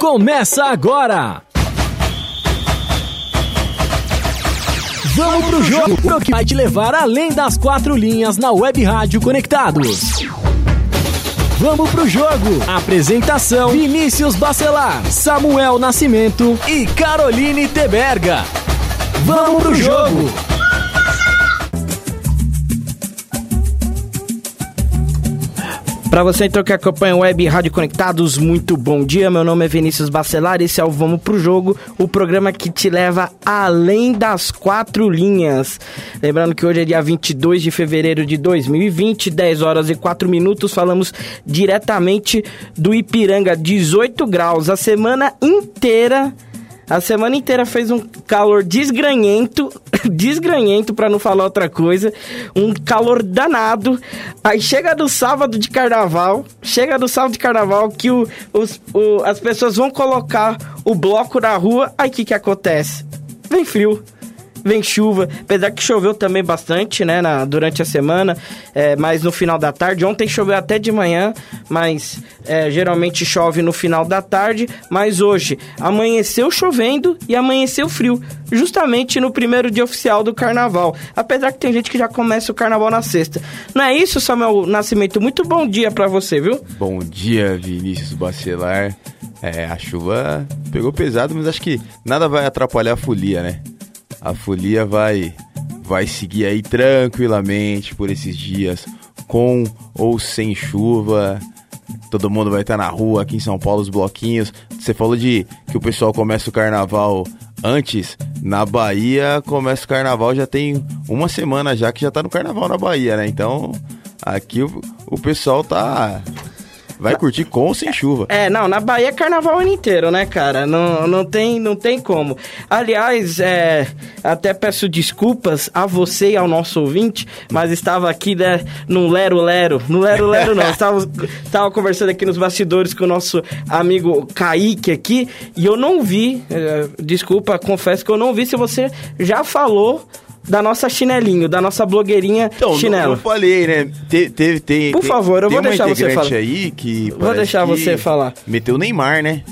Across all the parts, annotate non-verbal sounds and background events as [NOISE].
começa agora! Vamos pro jogo que vai te levar além das quatro linhas na Web Rádio Conectados. Vamos pro jogo. Apresentação: Vinícius Bacelar, Samuel Nascimento e Caroline Teberga. Vamos pro jogo. Para você então que acompanha Web Rádio Conectados, muito bom dia. Meu nome é Vinícius Bacelar, esse é o Vamos Pro Jogo, o programa que te leva além das quatro linhas. Lembrando que hoje é dia 22 de fevereiro de 2020, 10 horas e 4 minutos, falamos diretamente do Ipiranga, 18 graus, a semana inteira a semana inteira fez um calor desgranhento, [COUGHS] desgranhento para não falar outra coisa, um calor danado. Aí chega do sábado de carnaval, chega do sábado de carnaval que o, os, o, as pessoas vão colocar o bloco na rua, aí o que que acontece? Vem frio vem chuva, apesar que choveu também bastante, né, na, durante a semana, é, mas no final da tarde. Ontem choveu até de manhã, mas é, geralmente chove no final da tarde. Mas hoje amanheceu chovendo e amanheceu frio, justamente no primeiro dia oficial do carnaval. Apesar que tem gente que já começa o carnaval na sexta. Não é isso, Samuel Nascimento? Muito bom dia para você, viu? Bom dia, Vinícius Bacelar. É, a chuva pegou pesado, mas acho que nada vai atrapalhar a folia, né? A folia vai vai seguir aí tranquilamente por esses dias, com ou sem chuva. Todo mundo vai estar na rua aqui em São Paulo, os bloquinhos. Você falou de que o pessoal começa o carnaval antes. Na Bahia começa o carnaval já tem uma semana já que já tá no carnaval na Bahia, né? Então aqui o, o pessoal tá Vai curtir com ou sem chuva. É, não, na Bahia é carnaval o ano inteiro, né, cara? Não, não, tem, não tem como. Aliás, é, até peço desculpas a você e ao nosso ouvinte, mas estava aqui né, no Lero Lero. No Lero Lero não, estava, estava conversando aqui nos bastidores com o nosso amigo Kaique aqui, e eu não vi, é, desculpa, confesso que eu não vi se você já falou da nossa chinelinho, da nossa blogueirinha então, chinelo. Eu falei, né? Te, teve, tem, Por favor, eu vou deixar você falar. aí que vou deixar você falar. Meteu o Neymar, né?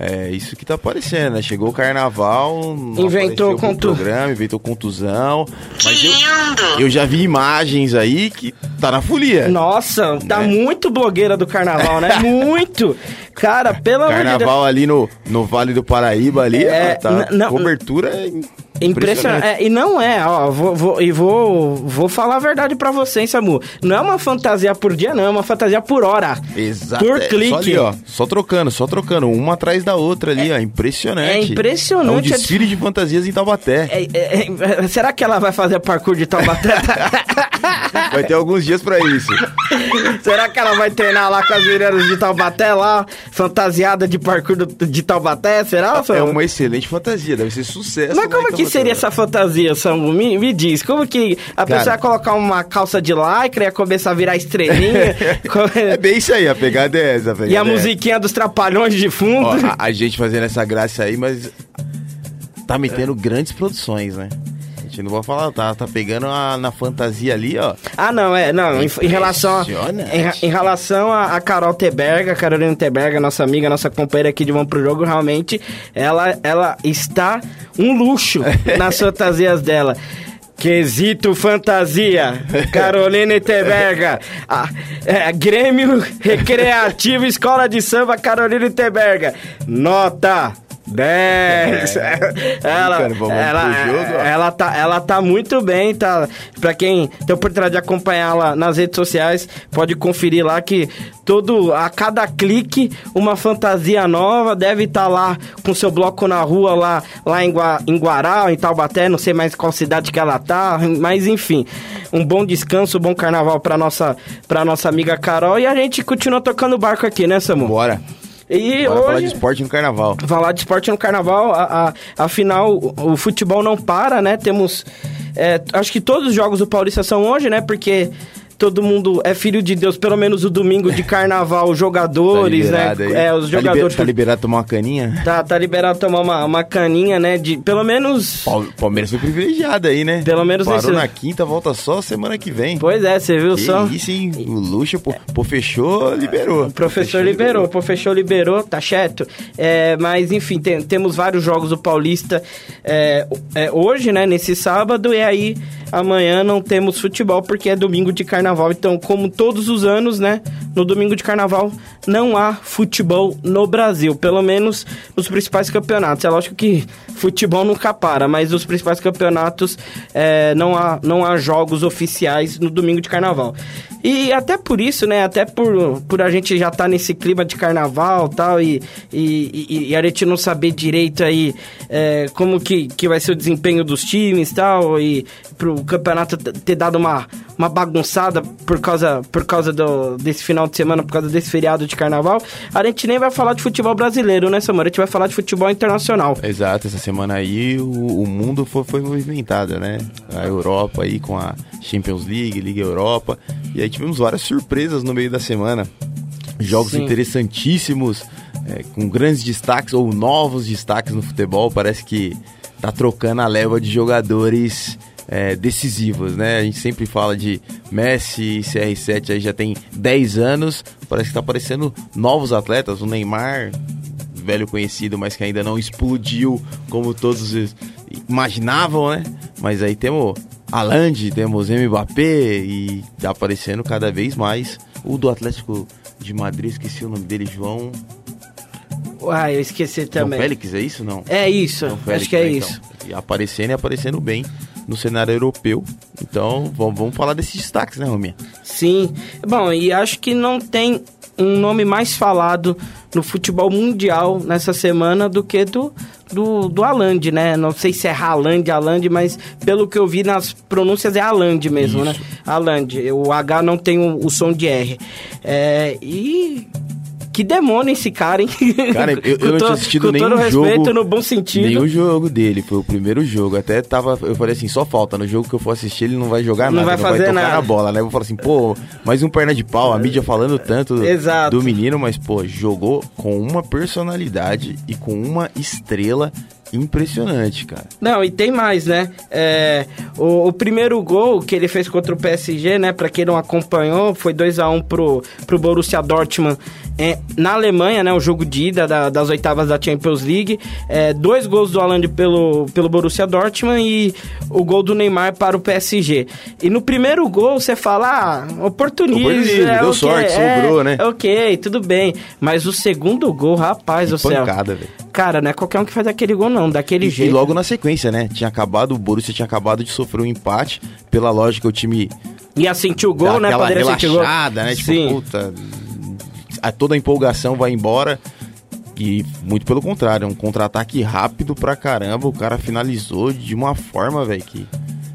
É isso que tá aparecendo, né? Chegou o carnaval, inventou contu... programa, inventou contusão. Mas eu, eu, já vi imagens aí que tá na folia. Nossa, tá né? tá muito blogueira do carnaval, né? [LAUGHS] muito! Cara, pelo amor de Deus. Carnaval ali no, no Vale do Paraíba ali, é, tá, cobertura Impressionante. É, e não é, ó, vou, vou, e vou, vou falar a verdade pra você, hein, Samu. Não é uma fantasia por dia, não, é uma fantasia por hora. Exato. Por é, clique. Só ali, ó, só trocando, só trocando, uma atrás da outra ali, é, ó, impressionante. É impressionante. É um desfile de fantasias em Taubaté. É, é, é, será que ela vai fazer parkour de Taubaté? [LAUGHS] vai ter alguns dias pra isso. será que ela vai treinar lá com as meninas de Taubaté lá, fantasiada de parkour de Taubaté, será? É uma excelente fantasia, deve ser sucesso. Mas como que seria essa fantasia, Samu? Me, me diz, como que a Cara, pessoa ia colocar uma calça de lycra, ia começar a virar estrelinha? [LAUGHS] é bem isso aí, a pegada é essa. A e a é musiquinha dos trapalhões de fundo? Ó, a, a gente fazendo essa graça aí, mas tá metendo grandes produções, né? Gente não vou falar, tá, tá pegando a, na fantasia ali, ó. Ah, não, é, não, em, em relação a, em, em, relação a, a, Carol Teberga, Carolina Teberga, nossa amiga, nossa companheira aqui de Vamos Pro Jogo, realmente, ela, ela está um luxo [LAUGHS] nas fantasias dela. Quesito Fantasia, Carolina Teberga, a, é, Grêmio Recreativo Escola de Samba, Carolina Teberga, nota 10! É. [LAUGHS] Ela, ela, jogo, ela, tá, ela tá muito bem, tá? Pra quem tem oportunidade de acompanhá-la nas redes sociais, pode conferir lá que todo, a cada clique, uma fantasia nova, deve estar tá lá com seu bloco na rua, lá, lá em, Gua, em Guará, em Taubaté, não sei mais qual cidade que ela tá, mas enfim, um bom descanso, um bom carnaval pra nossa, pra nossa amiga Carol e a gente continua tocando barco aqui, né, Samu? Bora! E Bora hoje, falar de esporte no carnaval. Falar de esporte no carnaval, a, a, afinal, o, o futebol não para, né? Temos. É, acho que todos os jogos do Paulista são hoje, né? Porque todo mundo é filho de Deus, pelo menos o domingo de carnaval, os jogadores, Tá né? aí? É, os Tá liber- jogadores. Tá liberado tomar uma caninha? Tá, tá liberado tomar uma, uma caninha, né? De, pelo menos. Pal- Palmeiras foi privilegiado aí, né? Pelo menos Parou nesse- na quinta, volta só semana que vem. Pois é, você viu Que só? isso, hein? O luxo, pô, pô, fechou, liberou. O professor liberou, o professor liberou, tá certo? É, mas enfim, tem- temos vários jogos do Paulista é, é, hoje, né? Nesse sábado, e aí amanhã não temos futebol porque é domingo de carnaval. Então, como todos os anos, né? No domingo de carnaval não há futebol no Brasil, pelo menos nos principais campeonatos. É lógico que futebol nunca para, mas os principais campeonatos é, não, há, não há jogos oficiais no domingo de carnaval. E até por isso, né? Até por, por a gente já estar nesse clima de carnaval tal, e, e, e, e a gente não saber direito aí é, como que, que vai ser o desempenho dos times tal, e pro campeonato ter dado uma, uma bagunçada por causa, por causa do, desse final de semana, por causa desse feriado de carnaval, a gente nem vai falar de futebol brasileiro, né, Samuel? A gente vai falar de futebol internacional. Exato, essa semana aí o, o mundo foi, foi movimentado, né? A Europa aí com a Champions League, Liga Europa. E aí tivemos várias surpresas no meio da semana. Jogos Sim. interessantíssimos, é, com grandes destaques ou novos destaques no futebol. Parece que tá trocando a leva de jogadores é, decisivos, né? A gente sempre fala de Messi, CR7 aí já tem 10 anos. Parece que tá aparecendo novos atletas. O Neymar, velho conhecido, mas que ainda não explodiu como todos imaginavam, né? Mas aí temos Alande, temos Mbappé e tá aparecendo cada vez mais. O do Atlético de Madrid, esqueci o nome dele, João. Uai, eu esqueci João também. Félix, é isso não? É isso, Félix, acho que é né, isso. então. E aparecendo e aparecendo bem no cenário europeu. Então, vamos, vamos falar desses destaques, né, Rominha? Sim. Bom, e acho que não tem um nome mais falado no futebol mundial nessa semana do que do, do, do Haaland, né? Não sei se é Haaland, Haaland, mas pelo que eu vi nas pronúncias é Haaland mesmo, Isso. né? Haaland. O H não tem o, o som de R. É, e... Que demônio esse cara, hein? Cara, eu- eu [LAUGHS] não tinha assistido com nenhum todo jogo- respeito, no bom sentido. Nem o jogo dele, foi o primeiro jogo. Até tava, eu falei assim, só falta. No jogo que eu for assistir, ele não vai jogar Não nada, vai não fazer vai tocar nada. na bola, né? Eu vou falar assim, pô, mais um perna de pau, a mídia falando tanto Exato. do menino, mas, pô, jogou com uma personalidade e com uma estrela impressionante, cara. Não, e tem mais, né? É, o, o primeiro gol que ele fez contra o PSG, né? Pra quem não acompanhou, foi 2 a 1 pro, pro Borussia Dortmund é, na Alemanha, né? O jogo de ida da- das oitavas da Champions League. É, dois gols do Haaland pelo, pelo Borussia Dortmund e o gol do Neymar para o PSG. E no primeiro gol, você fala, ah, oportunismo. Oportunismo, é, deu ok, sorte, é, sobrou, né? Ok, tudo bem. Mas o segundo gol, rapaz do céu. Pancada, velho. Cara, não é qualquer um que faz aquele gol, não. Daquele E, jeito. e logo na sequência, né? Tinha acabado, o Borussia tinha acabado de sofrer um empate. Pela lógica, o time Ia sentir o gol, né? Poderia sentir o gol. né? Tipo, Sim. puta, a, toda a empolgação vai embora. E muito pelo contrário, é um contra-ataque rápido pra caramba. O cara finalizou de uma forma, velho, que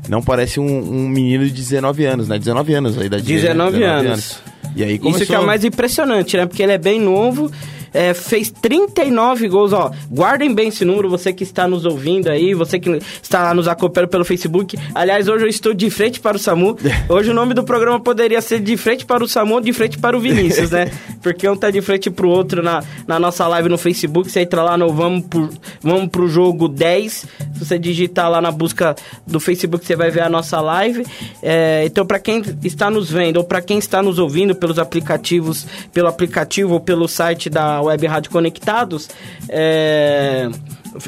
não parece um, um menino de 19 anos, né? 19 anos a idade dele, né? 19 anos. E aí começou... Isso que é o mais impressionante, né? Porque ele é bem novo, é, fez 39 gols, ó. Guardem bem esse número, você que está nos ouvindo aí, você que está nos acompanhando pelo Facebook. Aliás, hoje eu estou de frente para o Samu. [LAUGHS] Hoje o nome do programa poderia ser de frente para o Samu ou de frente para o Vinícius, né? [LAUGHS] Porque um tá de frente pro outro na, na nossa live no Facebook. Você entra lá no Vamos pro, Vamos pro Jogo 10. Se você digitar lá na busca do Facebook, você vai ver a nossa live. É, então, para quem está nos vendo ou para quem está nos ouvindo pelos aplicativos, pelo aplicativo ou pelo site da Web Rádio Conectados, é,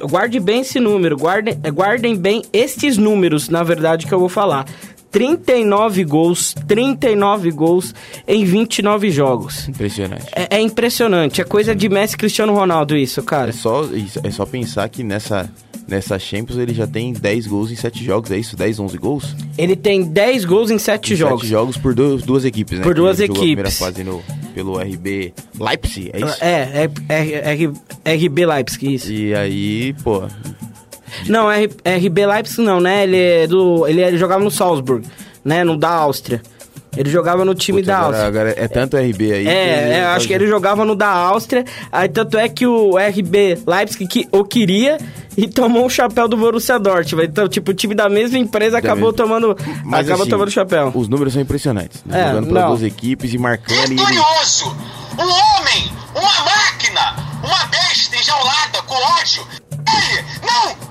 guarde bem esse número, guardem, guardem bem estes números, na verdade, que eu vou falar. 39 gols, 39 gols em 29 jogos. Impressionante. É, é impressionante, é coisa de Messi e Cristiano Ronaldo isso, cara. É só, isso- é só pensar que nessa, nessa Champions ele já tem 10 gols em 7 jogos, é isso? 10, 11 gols? Ele tem 10 gols em 7 Em jogos. Sete jogos por duas, duas equipes, né? Por duas jogou a primeira equipes. fase no, pelo RB Leipzig, é isso? É, é, é, é RB Leipzig, isso. E aí, pô, Não, é RB Leipzig não, né? Ele é do. Ele, é- ele jogava no Salzburg, né? No da Áustria. Ele jogava no time Putz, da agora, Áustria. agora é tanto RB aí. É, é, acho que ele jogava no da Áustria. Aí tanto é que o RB Leipzig que, o queria e tomou o chapéu do Borussia Dortmund. Então, tipo, o time da mesma empresa acabou mesma. tomando, Mas, acabou assim, tomando o chapéu. Os números são impressionantes. né? É, Jogando para não. duas equipes e marcando. e ele- Vitorioso! Um homem! Uma máquina! Uma besta enjaulada com ódio! Ele não!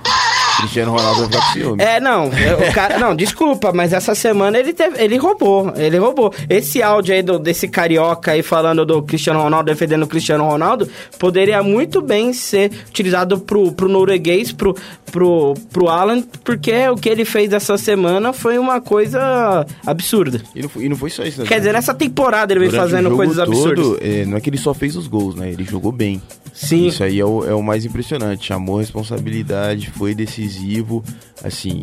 Cristiano Ronaldo vai ciúme. É, não, é, o cara, não, desculpa, mas essa semana ele teve, ele roubou, ele roubou. Esse áudio aí do- desse carioca aí falando do Cristiano Ronaldo, defendendo o Cristiano Ronaldo, poderia muito bem ser utilizado pro, pro norueguês, pro, pro, pro Alan, porque o que ele fez essa semana foi uma coisa absurda. E, não foi, e não foi só isso. né? Quer dizer, nessa temporada ele vem Durante o fazendo coisas absurdas. todo, é, não é que ele só fez os gols, né? Ele jogou bem. Sim. Isso aí é o, é o mais impressionante. Chamou responsabilidade, foi decisivo. Assim,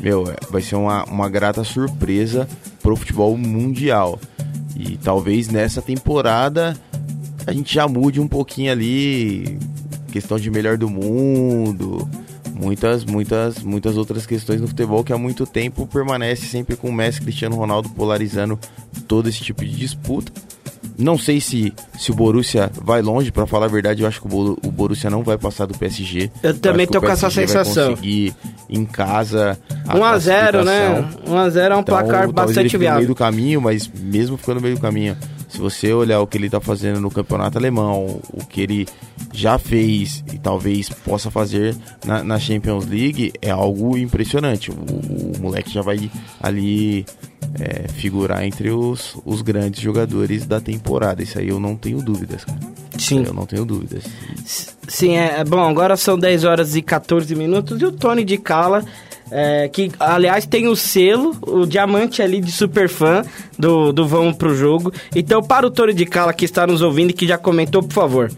meu, é, vai ser uma, uma grata surpresa pro futebol mundial. E talvez nessa temporada a gente já mude um pouquinho ali. Questão de melhor do mundo. Muitas, muitas, muitas outras questões no futebol que há muito tempo permanece sempre com o Messi Cristiano Ronaldo polarizando todo esse tipo de disputa. Não sei se, se o Borussia vai longe, pra falar a verdade, eu acho que o, o Borussia não vai passar do PSG. Eu também acho que tô com essa sensação. Vai conseguir em casa. a 1x0, né? classificação. 1x0 é um Então, placar bastante fique no viável. meio do caminho, mas mesmo ficando no meio do caminho, se você olhar o que ele tá fazendo no campeonato alemão, o que ele já fez e talvez possa fazer na, na Champions League, é algo impressionante. O, o moleque já vai ali é, figurar entre os, os grandes jogadores da temporada. Isso aí eu não tenho dúvidas, cara. Sim. Eu não tenho dúvidas. Sim, é, é bom, agora são 10 horas e 14 minutos e o Tony de Cala, é, que aliás tem o selo, o diamante ali de super fã do, do Vamos Pro Jogo. Então, para o Tony de Cala que está nos ouvindo e que já comentou, por favor.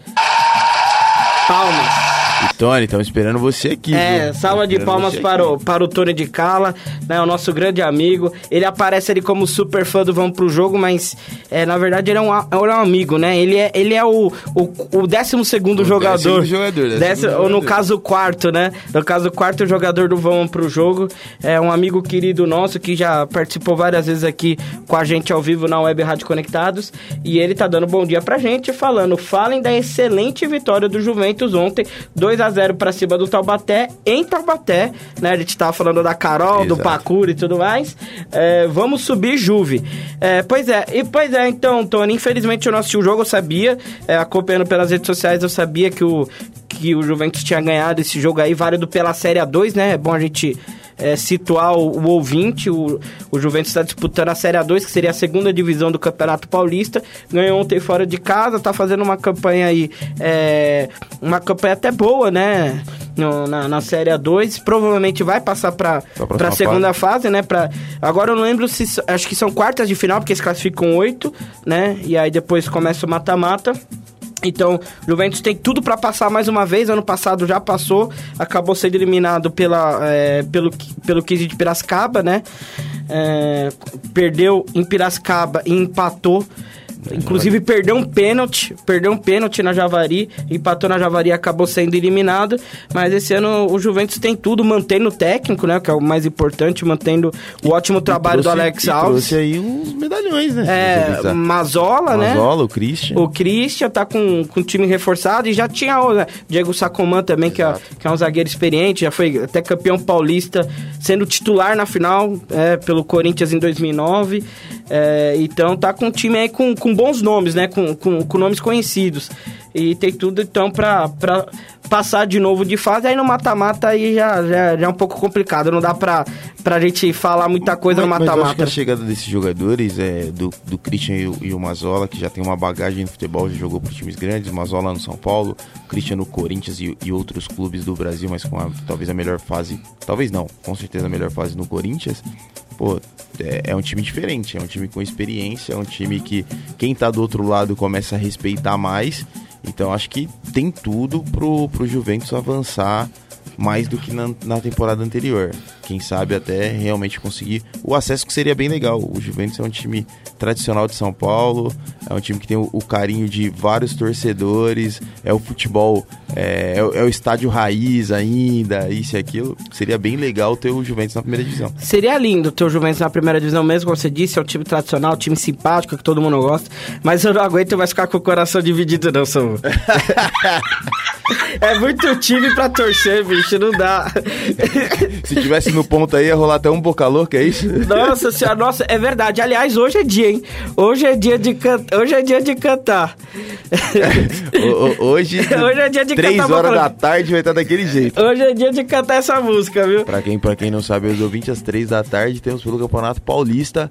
Palmas. E Tony, estamos esperando você aqui. É, viu? salva de palmas para aqui. o, para o Tony de Cala, né, o nosso grande amigo. Ele aparece ali como super fã do Vamos Pro Jogo, mas é, na verdade ele é um, ele é um amigo, né? Ele é, ele é o, o, o décimo segundo O jogador. décimo jogador, décimo Décimo- ou no jogador. caso, o quarto, né? No caso, o quarto jogador do Vamos Pro Jogo. É um amigo querido nosso que já participou várias vezes aqui com a gente ao vivo na Web Rádio Conectados. E ele tá dando bom dia pra gente, falando: falem da excelente vitória do Juventus ontem, 2 a 0 pra cima do Taubaté, em Taubaté, né? A gente tava falando da Carol, do Exato. Pacura e tudo mais. É, vamos subir Juve. É, pois é, e pois é, então, Tony, infelizmente eu não assisti o jogo, eu sabia, é, acompanhando pelas redes sociais, eu sabia que o, que o Juventus tinha ganhado esse jogo aí, válido pela Série A2, né? É bom a gente é, situar o, o ouvinte. O, o Juventus está disputando a Série A2, que seria a segunda divisão do Campeonato Paulista. Ganhou ontem fora de casa, tá fazendo uma campanha aí, é, uma campanha até boa, né? No- na, na Série A2. Provavelmente vai passar para a segunda fase, né? Pra, agora eu não lembro se. Acho que são quartas de final, porque eles classificam oito, né? E aí depois começa o mata-mata. Então, Juventus tem tudo para passar mais uma vez. Ano passado já passou, acabou sendo eliminado pela, é, pelo, pelo 15 de Piracicaba, né? É, perdeu em Piracicaba e empatou. Inclusive perdeu um pênalti, perdeu um pênalti na Javari, empatou na Javari e acabou sendo eliminado. Mas esse ano o Juventus tem tudo, mantendo o técnico, né? Que é o mais importante, mantendo o ótimo trabalho Trouxe- do Alex e Alves. Trouxe aí uns medalhões, né? É. Mazola, né? Mazola, o Christian. O Christian tá com, com o time reforçado e já tinha o né, Diego Sacomã também, que é, que é um zagueiro experiente, já foi até campeão paulista, sendo titular na final é, pelo Corinthians em 2009. É, então tá com um time aí com, com bons nomes, né? Com, com, com nomes conhecidos. E tem tudo então pra, pra passar de novo de fase. Aí no mata-mata aí já, já, já é um pouco complicado. Não dá pra, pra gente falar muita coisa Mas- no mas mata-mata. a chegada desses jogadores, é, do, do Christian e o, e o Mazola, que já tem uma bagagem no futebol, já jogou por times grandes, Mazola no São Paulo, Christian no Corinthians e, e outros clubes do Brasil, mas com a- talvez a melhor fase, talvez não, com certeza a melhor fase no Corinthians. Pô, é, é um time diferente, é um time com experiência, é um time que quem tá do outro lado começa a respeitar mais. Então acho que tem tudo pro, pro Juventus avançar mais do que na, na temporada anterior. Quem sabe até realmente conseguir o acesso que seria bem legal. O Juventus é um time tradicional de São Paulo, é um time que tem o, o carinho de vários torcedores, é o futebol, é, é, o- é o estádio raiz ainda, isso e aquilo. Seria bem legal ter o Juventus na primeira divisão. Seria lindo ter o Juventus na primeira divisão mesmo, como você disse, é um time tradicional, um time simpático, que todo mundo gosta. Mas eu não aguento mais ficar com o coração dividido, não, Samu. [LAUGHS] é muito time pra torcer, bicho, não dá. [LAUGHS] Se tivesse no ponto aí, ia rolar até um boca louca, é isso? Nossa senhora, nossa, é verdade. Aliás, hoje é dia, hein? Hoje é dia de, can... hoje é dia de cantar. [LAUGHS] O- o- hoje, [LAUGHS] Hoje é dia de três cantar horas boca da tarde vai estar daquele jeito. Hoje é dia de cantar essa música, viu? Pra quem, pra quem não sabe, os ouvintes, às três da tarde, temos pelo Campeonato Paulista,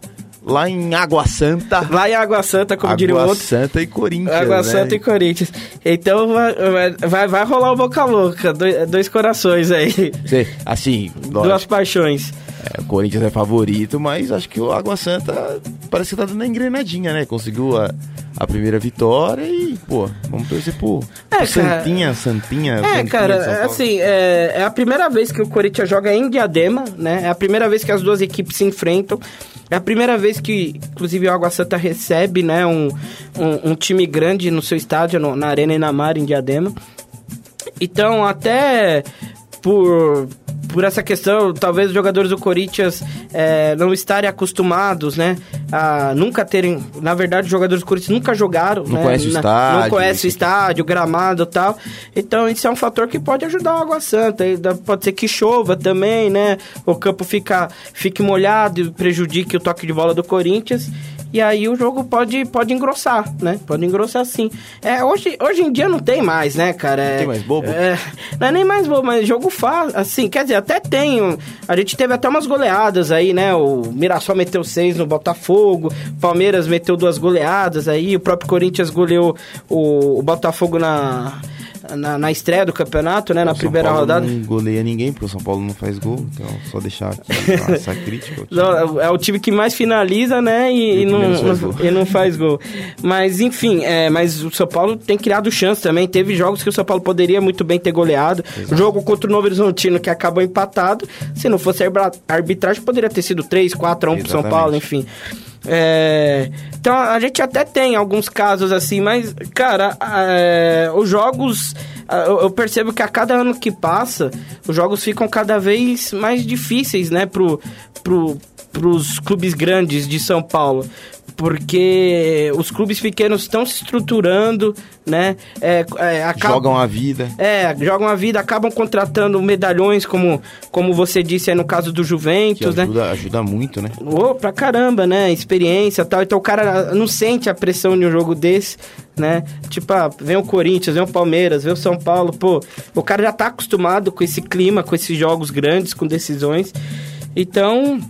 lá em Água Santa. Lá em Água Santa, como diria o Água outro. Santa e Corinthians, Água né? Santa e Corinthians. Então vai, vai, vai rolar o Boca Louca, dois, dois corações aí. Cê- Assim, Duas lógico, paixões. É, o Corinthians é favorito, mas acho que o Água Santa parece que tá dando uma engrenadinha, né? Conseguiu a, a primeira vitória e, pô, vamos torcer pro, É, pro. Santinha, Santinha. É, Santinha São cara, assim, é, é a primeira vez que o Corinthians joga em Diadema, né? É a primeira vez que as duas equipes se enfrentam. É a primeira vez que, inclusive, o Água Santa recebe, né, um, um, um time grande no seu estádio, no- na Arena Inamar, em Diadema. Então, até por, por essa questão, talvez os jogadores do Corinthians é, não estarem acostumados, né? A nunca terem. Na verdade, os jogadores do Corinthians nunca jogaram. Não né, conhece o na- estádio, Não conhece o estádio, gramado e tal. Então, isso é um fator que pode ajudar o Água Santa. Pode ser que chova também, né? O campo fica, fique molhado e prejudique o toque de bola do Corinthians. E aí o jogo pode, pode engrossar, né? Pode engrossar sim. É, hoje, hoje em dia não tem mais, né, cara? É, tem mais bobo? é, não é nem mais bobo, mas jogo fácil, assim, quer dizer, até tem. A gente teve até umas goleadas aí, né? O Mirassol meteu seis no Botafogo, Palmeiras meteu duas goleadas aí, o próprio Corinthians goleou o, o Botafogo na, na, na estreia do campeonato, né? Na O São primeira Paulo rodada. Não goleia ninguém, porque o São Paulo não faz gol. Então, só deixar aqui [LAUGHS] essa crítica. Não, É o time que mais finaliza, né? E, E e não, e não faz gol. Mas, enfim, é, mas o São Paulo tem criado chance também. Teve jogos que o São Paulo poderia muito bem ter goleado. O jogo contra o Novo Horizontino, que acabou empatado. Se não fosse a arbitragem, poderia ter sido 3, 4 a 1 pro São Exatamente. Paulo, enfim. É, então a gente até tem alguns casos assim, mas, cara, é, os jogos. eu percebo que a cada ano que passa, os jogos ficam cada vez mais difíceis, né, pro, pro, pros clubes grandes de São Paulo. Porque os clubes pequenos estão se estruturando, né? É, é, acabam- Jogam a vida. é, jogam a vida, acabam contratando medalhões, como, como você disse aí no caso do Que Juventus, né? ajuda, ajuda muito, né? Ô, pra caramba, né? Experiência e tal. Então o cara não sente a pressão de um jogo desse, né? Tipo, ah, vem o Corinthians, vem o Palmeiras, vem o São Paulo. Pô, o cara já tá acostumado com esse clima, com esses jogos grandes, com decisões. Então.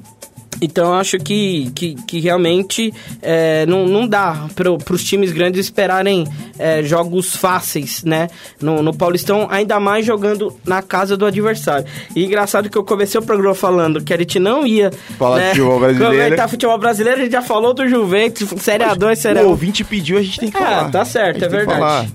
Então eu acho que, que, que realmente é, não, não dá para os times grandes esperarem é, jogos fáceis, né? No, no Paulistão, ainda mais jogando na casa do adversário. E engraçado que eu comecei o programa falando que a gente não ia Falar de né, futebol brasileiro. comentar futebol brasileiro, a gente já falou do Juventus, Série A2, Série O A1. ouvinte pediu, a gente tem que É, falar. tá A certo, é verdade.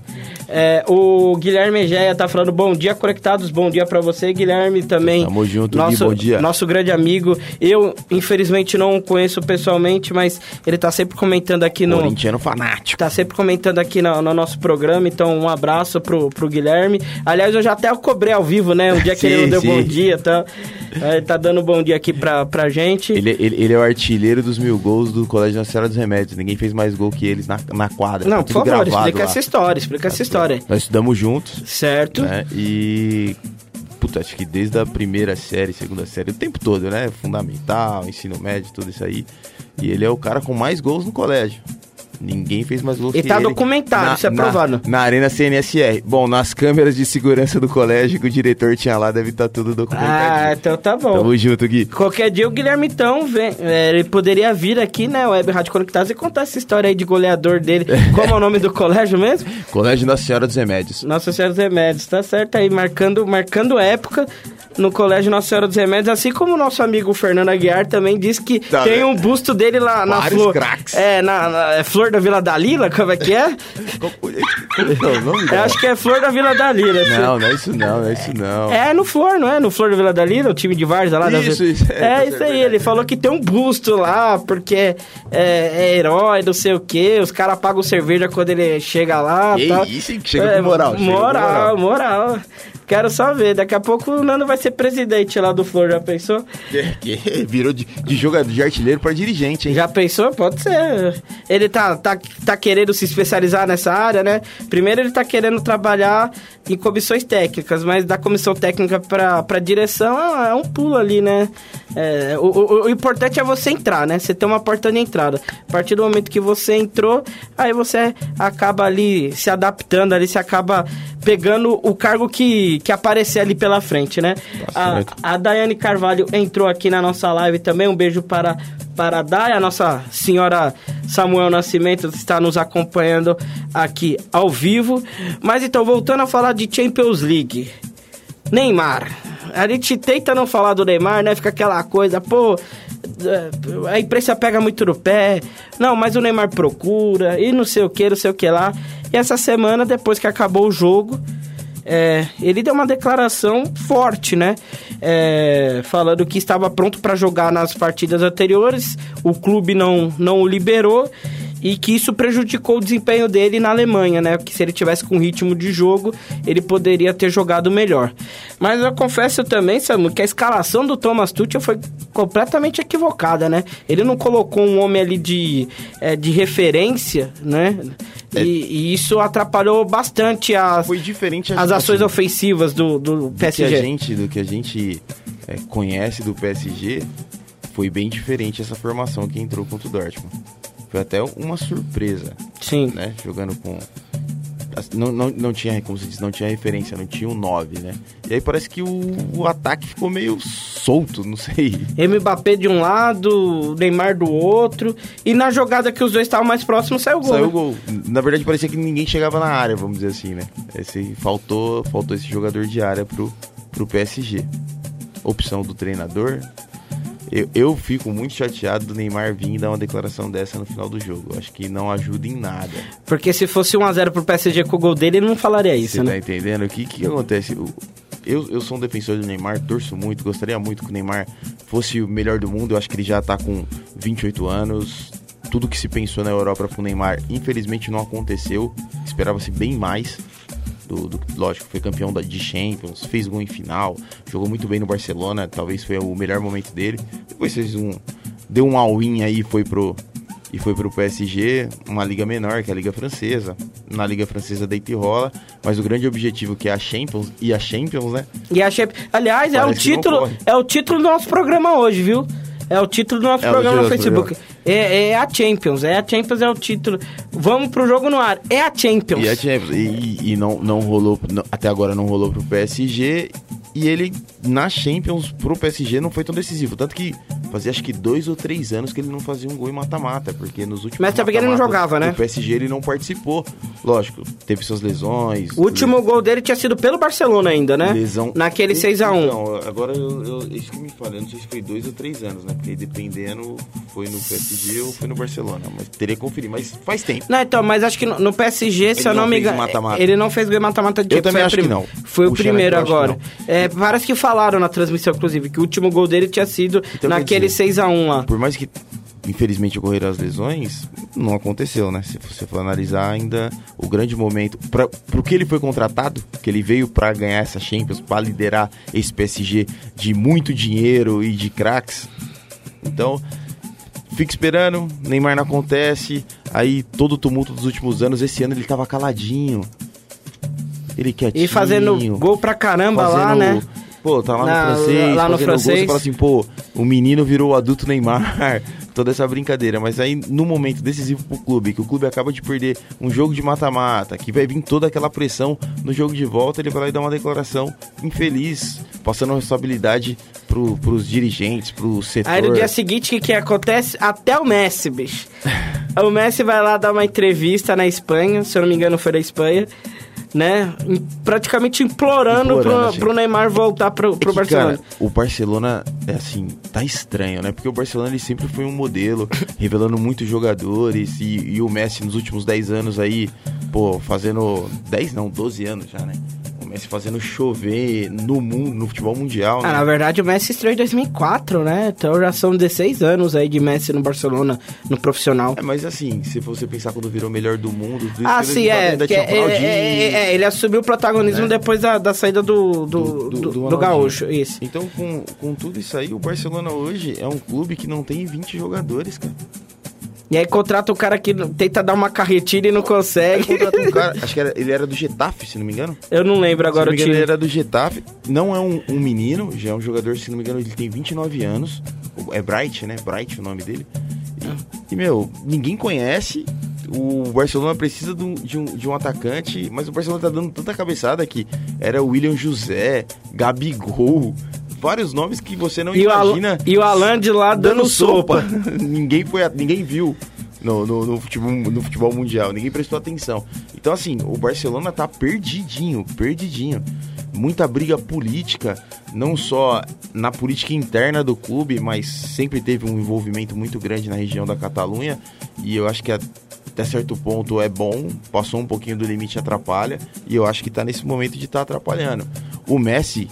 É, o Guilherme Egeia tá falando bom dia, conectados, bom dia pra você, Guilherme, também. Tamo junto, Gui, nosso, bom dia. Nosso grande amigo. Eu, infelizmente, não o conheço pessoalmente, mas ele tá sempre comentando aqui no. Corintiano fanático. Tá sempre comentando aqui no, no nosso programa, então um abraço pro, pro Guilherme. Aliás, eu já até cobrei ao vivo, né? Um dia que [LAUGHS] Sim, ele não deu sim. bom dia, tá? Ele tá dando bom dia aqui pra, pra gente. Ele, ele, ele é o artilheiro dos mil gols do Colégio Nacional dos Remédios. Ninguém fez mais gol que eles na, na quadra. Não, Tá por favor, gravado explica lá. essa história, explica essa história. Nós estudamos juntos, Certo? né? E. Puta, acho que desde a primeira série, segunda série, o tempo todo, né? Fundamental, ensino médio, tudo isso aí. E ele é o cara com mais gols no colégio. Ninguém fez mais gols E que tá ele. documentado, isso é na, provado. Na Arena CNSR. Bom, nas câmeras de segurança do colégio que o diretor tinha lá, deve estar tudo Ah, documentado. então tá bom. Tamo junto, Gui. Qualquer dia o Guilherme então vem, é, ele poderia vir aqui, né, Web Rádio Conectados e contar essa história aí de goleador dele. [LAUGHS] Como é o nome do colégio mesmo? Colégio Nossa Senhora dos Remédios. Nossa Senhora dos Remédios, tá certo aí, marcando, marcando época. no Colégio Nossa Senhora dos Remédios, assim como o nosso amigo Fernando Aguiar também disse que Tá, tem né? um busto dele lá na Vários flor. craques. É, na, na- é Flor da Vila Dalila, como é que é? É Eu acho que é Flor da Vila Dalila. assim. Não, não é isso não, não é isso não. É no Flor, não é? No Flor da Vila Dalila, o time de Várzea lá da Isso, Vila- isso, é, É, tá isso aí, é ele falou que tem um busto lá, porque é, é herói, não sei o quê. Os caras pagam cerveja quando ele chega lá. Que tal. isso, chega com moral, chega com Moral, moral. Quero só ver. Daqui a pouco o Nando vai ser presidente lá do Flor, já pensou? Que virou de, de jogador de artilheiro pra dirigente, hein? Já pensou? Pode ser. Ele tá, tá, tá querendo se especializar nessa área, né? Primeiro ele tá querendo trabalhar em comissões técnicas, mas da comissão técnica pra, pra direção é é um pulo ali, né? É, o, o- o importante é você entrar, né? Você ter uma porta de entrada. A partir do momento que você entrou, aí você acaba ali se adaptando, ali você acaba pegando o cargo que, que aparecer ali pela frente, né? a, certo. a Daiane Carvalho entrou aqui na nossa live também. Um beijo para, para a Dai, a nossa senhora Samuel Nascimento está nos acompanhando aqui ao vivo. Mas então, voltando a falar de Champions League. Neymar. A gente tenta não falar do Neymar, né? Fica aquela coisa, pô. é, A imprensa pega muito no pé. Não, mas o Neymar procura e não sei o que, não sei o que lá. E essa semana, depois que acabou o jogo, é, ele deu uma declaração forte, né? É, falando que estava pronto para jogar nas partidas anteriores, o clube não, não o liberou e que isso prejudicou o desempenho dele na Alemanha, né? Que se ele tivesse com ritmo de jogo, ele poderia ter jogado melhor. Mas eu confesso também, Samu, que a escalação do Thomas Tuchel foi completamente equivocada, né? Ele não colocou um homem ali de, é, de referência, né? E, e isso atrapalhou bastante as, Foi diferente as ações assim, ofensivas do, do do que a PSG. gente, do que a gente é, conhece do PSG, foi bem diferente essa formação que entrou contra o Dortmund. Foi até uma surpresa, Sim. né? Jogando com assim, não, não, não tinha, como se diz, não tinha referência, não tinha um 9, né? E aí parece que o, o ataque ficou meio solto, não sei. Mbappé de um lado, Neymar do outro. E na jogada que os dois estavam mais próximos, saiu o gol. Saiu o né? gol. Na verdade, parecia que ninguém chegava na área, vamos dizer assim, né? Esse, faltou, faltou esse jogador de área pro, pro PSG. Opção do treinador. Eu, eu fico muito chateado do Neymar vir e dar uma declaração dessa no final do jogo. Eu acho que não ajuda em nada. Porque se fosse 1x0 pro PSG com o gol dele, ele não falaria isso, Você né? tá entendendo? O que, que acontece? Eu, eu sou um defensor do Neymar, torço muito, gostaria muito que o Neymar fosse o melhor do mundo. Eu acho que ele já tá com 28 anos. Tudo que se pensou na Europa pro Neymar, infelizmente não aconteceu. Esperava-se bem mais. Do, do- lógico, foi campeão da, de Champions, fez gol em final, jogou muito bem no Barcelona, talvez foi o melhor momento dele. Depois fez um. Deu um all-in aí foi pro, e foi pro PSG, uma liga menor, que é a Liga Francesa. Na Liga Francesa deita e rola, mas o grande objetivo que é a Champions, e a Champions, né? E a Champ- Aliás, é o título, é o título do nosso programa hoje, viu? É o título do nosso É programa no Facebook. É, é a Champions, é a Champions é o título. Vamos pro jogo no ar. É a Champions. E, a Champions, e, e não, não rolou, não- até agora não rolou pro PSG, e ele na Champions pro PSG não foi tão decisivo. Tanto que fazia acho que dois ou três anos que ele não fazia um gol em mata-mata, porque nos últimos Mas também ele não jogava, né? do PSG ele não participou. Lógico, teve suas lesões. O último gol dele tinha sido pelo Barcelona ainda, né? lesão. Naquele 6x1. Então, agora eu, eu, isso que me fala, eu não sei se foi dois ou três anos, né? Porque dependendo, foi no PSG ou foi no Barcelona. Mas teria que conferir, mas faz tempo. Não, então, mas acho que no, no PSG, se Ele eu não, não me engano. Ele não fez gol em mata-mata de Eu também acho que prim- não. Foi o, O primeiro que agora. não. É, parece que falaram na transmissão, inclusive, que o último gol dele tinha sido Então, naquele dizer, 6x1 lá. Por mais que, infelizmente, ocorreram as lesões, não aconteceu, né? Se você for analisar ainda o grande momento. Pra, pro que ele foi contratado, que ele veio pra ganhar essa Champions, pra liderar esse PSG de muito dinheiro e de craques. Então, fica esperando, Neymar não acontece. Aí todo o tumulto dos últimos anos, esse ano ele tava caladinho. Ele quietinho. E fazendo gol pra caramba lá, fazendo- né? Pô, tá lá Na- no francês, lá no fazendo gol, francês. você fala assim, pô, o menino virou o adulto Neymar, [LAUGHS] toda essa brincadeira. Mas aí, no momento decisivo pro clube, que o clube acaba de perder um jogo de mata-mata, que vai vir toda aquela pressão no jogo de volta, ele vai lá e dá uma declaração infeliz, passando a responsabilidade pro, pros dirigentes, pro setor. Aí no dia seguinte, o que, que acontece? Até o Messi, bicho. [LAUGHS] o Messi vai lá dar uma entrevista na Espanha, se eu não me engano foi na Espanha. Né? Praticamente implorando, Implorando, pro, assim. pro Neymar voltar pro, É pro que, Barcelona. Cara, o Barcelona, é assim, tá estranho, né? Porque o Barcelona ele sempre foi um modelo, [LAUGHS] revelando muitos jogadores. E, e o Messi nos últimos 10 anos aí, pô, fazendo. 10 não, 12 anos já, né? Messi fazendo chover no mundo, no futebol mundial. Ah, né? na verdade, o Messi estreou em 2004, né? Então já são 16 anos aí de Messi no Barcelona, no profissional. É, mas assim, se você pensar quando virou o melhor do mundo, do Ah, sim, é, ainda que tinha é, é, Ronaldinho. é, é, ele assumiu o protagonismo Né? depois da, da saída do, do, do, do- do. Gaúcho, isso. Então, com, com tudo isso aí, o Barcelona hoje é um clube que não tem 20 jogadores, cara. E aí contrata o cara que tenta dar uma carretilha e não consegue. um cara, acho que era- ele era do Getafe, se não me engano. Eu não lembro agora se o não me engano, time. ele era do Getafe. Não é um, um menino, já é um jogador, se não me engano, ele tem 29 anos. É Bright, né? Bright o nome dele. E, e, meu, ninguém conhece. O Barcelona precisa de um, de, um, de um atacante, mas o Barcelona tá dando tanta cabeçada que era o William José, Gabigol, vários nomes que você não E o, Alan, imagina e o Alan de lá dando, sopa. [LAUGHS] ninguém foi, ninguém viu no, no, no futebol, no futebol mundial, ninguém prestou atenção. Então assim, o Barcelona tá perdidinho, perdidinho. Muita briga política, não só na política interna do clube, mas sempre teve um envolvimento muito grande na região da Catalunha. E eu acho que até certo ponto é bom, passou um pouquinho do limite atrapalha. E eu acho que tá nesse momento de estar atrapalhando. O Messi,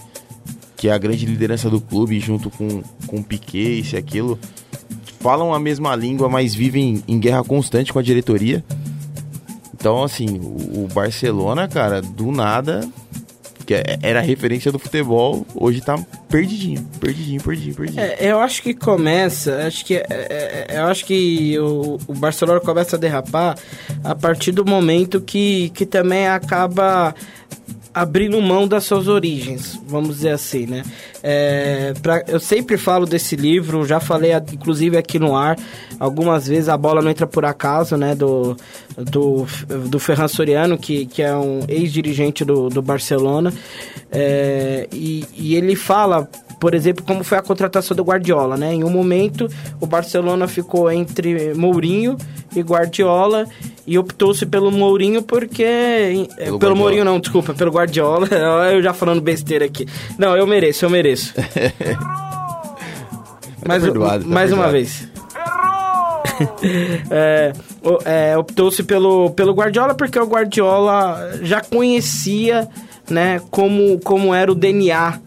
que é a grande liderança do clube, junto com, com Piquet, isso e aquilo, falam a mesma língua, mas vivem em guerra constante com a diretoria. Então, assim, o, o Barcelona, cara, do nada, que é- era referência do futebol, hoje tá perdidinho, perdidinho, perdidinho, perdidinho. É, eu acho que começa, acho que é, é, é, eu acho que o, o Barcelona começa a derrapar a partir do momento que, que também acaba abrindo mão das suas origens, vamos dizer assim, né? É, pra, eu sempre falo desse livro, já falei inclusive aqui no ar algumas vezes, a bola não entra por acaso, né? Do, do, do Ferran Soriano, que, que é um ex-dirigente do, do Barcelona, É, e, e ele fala por exemplo, como foi a contratação do Guardiola, né? Em um momento, o Barcelona ficou entre Mourinho e Guardiola e optou-se pelo Mourinho porque... Pelo, Guardiola. Mourinho não, desculpa, pelo Guardiola. [LAUGHS] Eu já falando besteira aqui. Não, eu mereço, eu mereço. [LAUGHS] mais perdoado, tá mais uma vez. [LAUGHS] É, é, optou-se pelo, pelo Guardiola porque o Guardiola já conhecia né, como, como era o DNA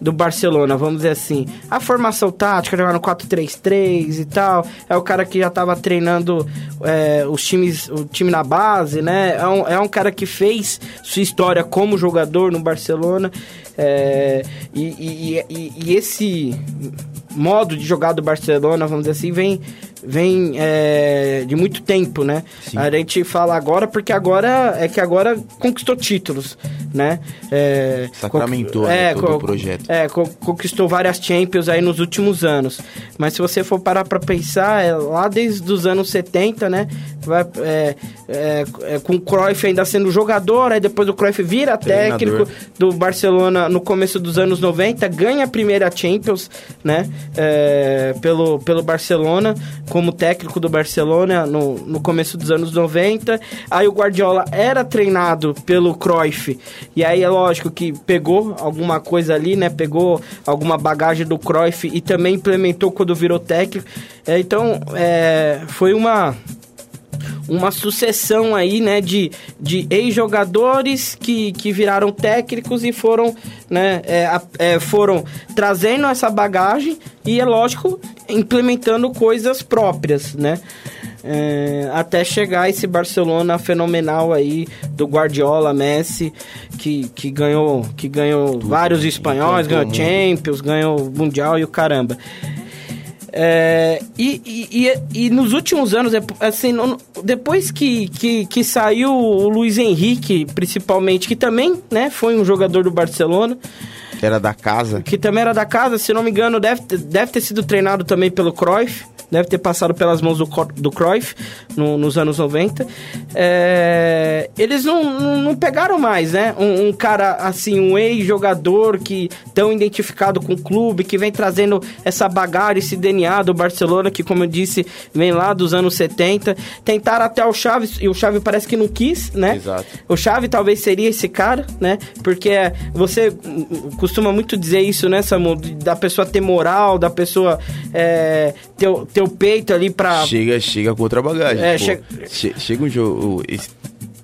do Barcelona, vamos dizer assim. A formação tática, jogar no 4-3-3 e tal. É o cara que já estava treinando é, os times, o time na base, né? É um, é um cara que fez sua história como jogador no Barcelona. É, e, e- e- e esse modo de jogar do Barcelona, vamos dizer assim, vem, vem é, de muito tempo, né? Sim. A gente fala agora porque agora é que agora conquistou títulos, né? É, Sacramentou, né, é, todo co- o projeto. É, co- conquistou várias Champions aí nos últimos anos. Mas se você for parar pra pensar, é, lá desde os anos 70, né? Vai, é, é, é, com o Cruyff ainda sendo jogador, aí depois o Cruyff vira Treinador. técnico do Barcelona no começo dos anos 90, ganha a primeira Champions, né? pelo, pelo Barcelona, como técnico do Barcelona no, no começo dos anos 90. Aí o Guardiola era treinado pelo Cruyff, e aí é lógico que pegou alguma coisa ali, né? Pegou alguma bagagem do Cruyff e também implementou quando virou técnico. É, então, é, foi uma uma sucessão aí, né, de, de ex-jogadores que, que viraram técnicos e foram, né, é, é, foram trazendo essa bagagem e, é lógico, implementando coisas próprias, né. É, até chegar esse Barcelona fenomenal aí do Guardiola, Messi, que, que ganhou, que ganhou vários né? espanhóis, ganhou. Champions, ganhou Mundial e o caramba. É, e, e, e, e nos últimos anos, é, assim, depois que, que, que saiu o Luiz Henrique, principalmente, que também né, foi um jogador do Barcelona, Que era da casa. que também era da casa, se não me engano, deve, ter- deve ter sido treinado também pelo Cruyff, deve ter passado pelas mãos do, do Cruyff no, nos anos 90. É, eles não, não, não, pegaram mais, né? Um, um cara assim, um ex-jogador que tão identificado com o clube, que vem trazendo essa bagagem, esse DNA do Barcelona, que como eu disse, vem lá dos anos 70. Tentaram até o Chaves, e o Chaves parece que não quis, né? Exato. O Chaves talvez seria esse cara, né? Porque você costuma muito dizer isso, né, Samu? Da pessoa ter moral, da pessoa é, ter, ter o peito ali pra... Chega, chega com outra bagagem. É, che chega um jogo... Esse,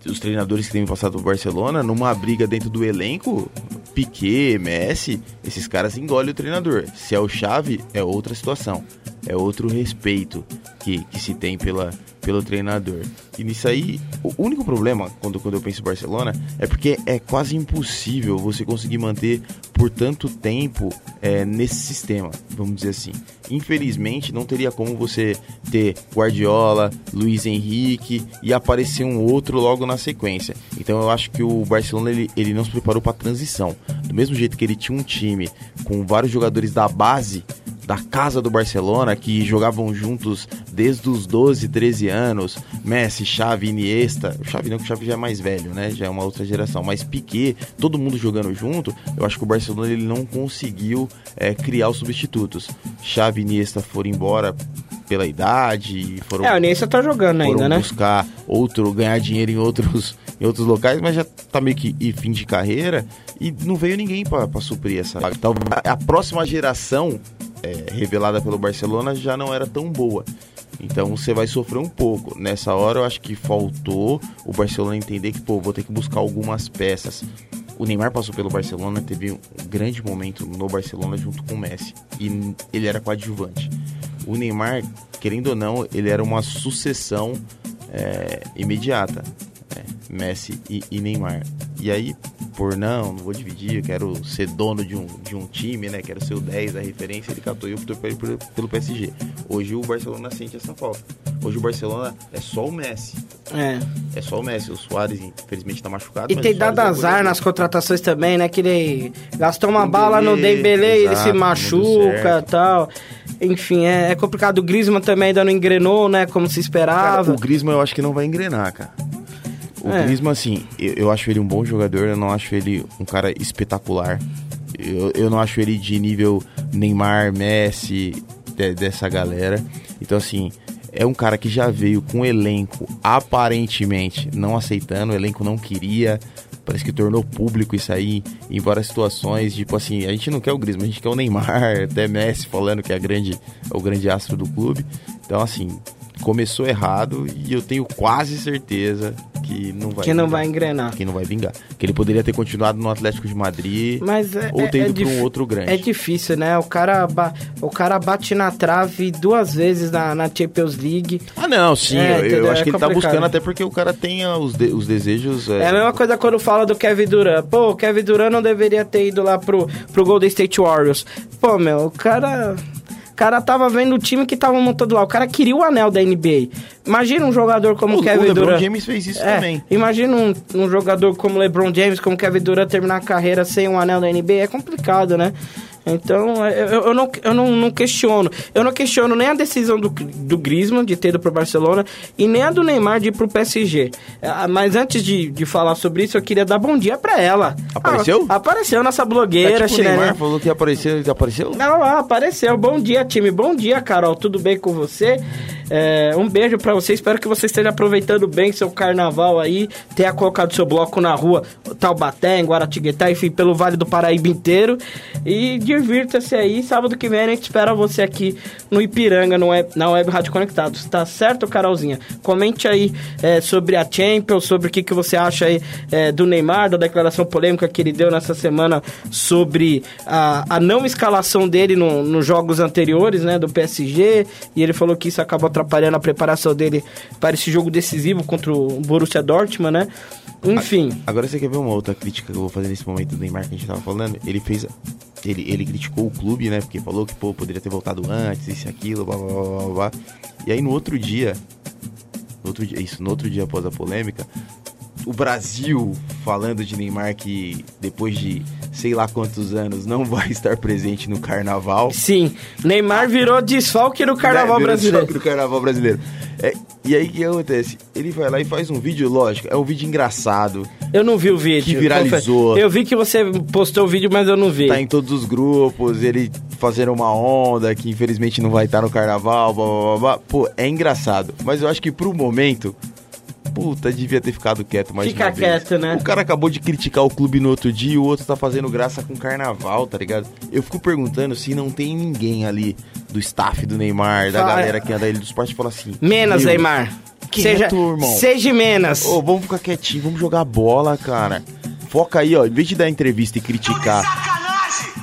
os treinadores que têm passado pro Barcelona, numa briga dentro do elenco, Piquet, Messi, esses caras engolem o treinador. Se é o Chave, é outra situação. É outro respeito que, que se tem pela, pelo treinador. E nisso aí, o único problema quando, quando eu penso em Barcelona é porque é quase impossível você conseguir manter por tanto tempo é, nesse sistema, vamos dizer assim. Infelizmente, não teria como você ter Guardiola, Luiz Henrique e aparecer um outro logo na sequência. Então eu acho que o Barcelona ele, ele não se preparou para a transição. Do mesmo jeito que ele tinha um time com vários jogadores da base da casa do Barcelona que jogavam juntos desde os 12, 13 anos, Messi, Xavi, Iniesta, o Xavi não, que o Xavi já é mais velho, né? Já é uma outra geração, mas Piquet, todo mundo jogando junto, eu acho que o Barcelona ele não conseguiu é, criar os substitutos. Xavi e Iniesta foram embora pela idade, foram É, o Iniesta tá jogando ainda, né? buscar outro, ganhar dinheiro em outros em outros locais, mas já tá meio que fim de carreira e não veio ninguém para suprir essa. Então, a próxima geração é, revelada pelo Barcelona já não era tão boa. Então você vai sofrer um pouco. Nessa hora eu acho que faltou o Barcelona entender que, pô, vou ter que buscar algumas peças. O Neymar passou pelo Barcelona, teve um grande momento no Barcelona junto com o Messi. E ele era coadjuvante. O Neymar, querendo ou não, ele era uma sucessão é, imediata. É, Messi e, e Neymar. E aí, por não, não vou dividir, eu quero ser dono de um, de um time, né? Quero ser o 10 da referência, ele catou e optou pelo, pelo PSG. Hoje o Barcelona sente essa falta. Hoje o Barcelona é só o Messi. É. É só o Messi. O Soares, infelizmente, tá machucado. E tem dado azar é nas contratações também, né? Que ele gastou uma Dembélé, bala no Dembélé e ele se machuca e tal. Enfim, é, é, complicado. O Griezmann também ainda não engrenou, né? Como se esperava. Cara, o Griezmann eu acho que não vai engrenar, cara. O é. Griezmann, assim, eu, eu, acho ele um bom jogador, eu não acho ele um cara espetacular. Eu, eu não acho ele de nível Neymar, Messi, de, dessa galera. Então, assim, é um cara que já veio com o elenco aparentemente não aceitando, o elenco não queria. Parece que tornou público isso aí em várias situações. Tipo assim, a gente não quer o Griezmann, a gente quer o Neymar, [LAUGHS] até Messi falando que é, grande, é o grande astro do clube. Então, assim, começou errado e eu tenho quase certeza que não vai que não vai engrenar. Que não vai vingar. Que ele poderia ter continuado no Atlético de Madrid mas é, ou ter é, ido é um outro grande. é difícil né? O cara o cara bate na trave duas vezes na, na Champions League. Ah não sim é, eu, eu acho que ele tá buscando até porque o cara tem os, de, os desejos é... é... a mesma coisa quando fala do Kevin Durant. Pô o Kevin Durant não deveria ter ido lá pro pro Golden State Warriors. Pô meu o cara cara tava vendo o time que tava montando lá. O cara queria o anel da NBA. Imagina um jogador como o, Kevin o LeBron Durant. James fez isso é, também. Imagina um, um jogador como LeBron James, como Kevin Durant terminar a carreira sem um anel da NBA. É complicado, né? Então, eu, eu, não, eu não, não, questiono. Eu não questiono nem a decisão do, do Griezmann de ter ido pro Barcelona e nem a do Neymar de ir pro PSG. Ah, mas antes de, de falar sobre isso, eu queria dar bom dia pra ela. Apareceu? Ah, apareceu nossa blogueira, é tipo. Neymar falou que apareceu e apareceu? Não, apareceu. Bom dia, time. Bom dia, Carol. Tudo bem com você? É, um beijo para você, espero que você esteja aproveitando bem seu carnaval aí, tenha colocado seu bloco na rua Taubaté, em Guaratinguetá, enfim, pelo Vale do Paraíba inteiro. E divirta-se aí, sábado que vem a gente espera você aqui no Ipiranga, no web, na Web Rádio Conectados. Tá certo, Carolzinha? Comente aí é, sobre a Champions, sobre o que, que você acha aí é, do Neymar, da declaração polêmica que ele deu nessa semana sobre a, a não escalação dele no, nos jogos anteriores, né, do PSG, e ele falou que isso acabou atrapalhando a preparação dele para esse jogo decisivo contra o Borussia Dortmund, né? Enfim. Agora você quer ver uma outra crítica que eu vou fazer nesse momento do Neymar que a gente tava falando? Ele fez. Ele, ele criticou o clube, né? Porque falou que, pô, poderia ter voltado antes, isso e aquilo, blá blá blá blá. E aí no outro dia. No outro dia, isso, no outro dia após a polêmica, o Brasil falando de Neymar que depois de sei lá quantos anos não vai [LAUGHS] estar presente no carnaval. Sim, Neymar virou desfalque no carnaval Virou brasileiro. desfalque do carnaval brasileiro. É, e aí o que acontece? Ele vai lá e faz um vídeo, lógico, é um vídeo engraçado, Eu não vi o vídeo. Que viralizou. Eu vi que você postou o vídeo, mas eu não vi. tá em todos os grupos, ele fazendo uma onda que infelizmente não vai estar no carnaval, blá, blá, blá, blá. Pô, é engraçado. Mas eu acho que pro momento, puta, devia ter ficado quieto mais Fica uma vez. quieto, né? O cara acabou de criticar o clube no outro dia e o outro tá fazendo graça com carnaval, tá ligado? Eu fico perguntando se não tem ninguém ali do staff do Neymar, da Fala- galera que anda ele do esporte, e fala assim... Menos, "Meu, Neymar. quieto, Seja, irmão." seja menos. Ô, vamos ficar quietinho, vamos jogar bola, cara. Foca aí, ó. Em vez de dar entrevista e criticar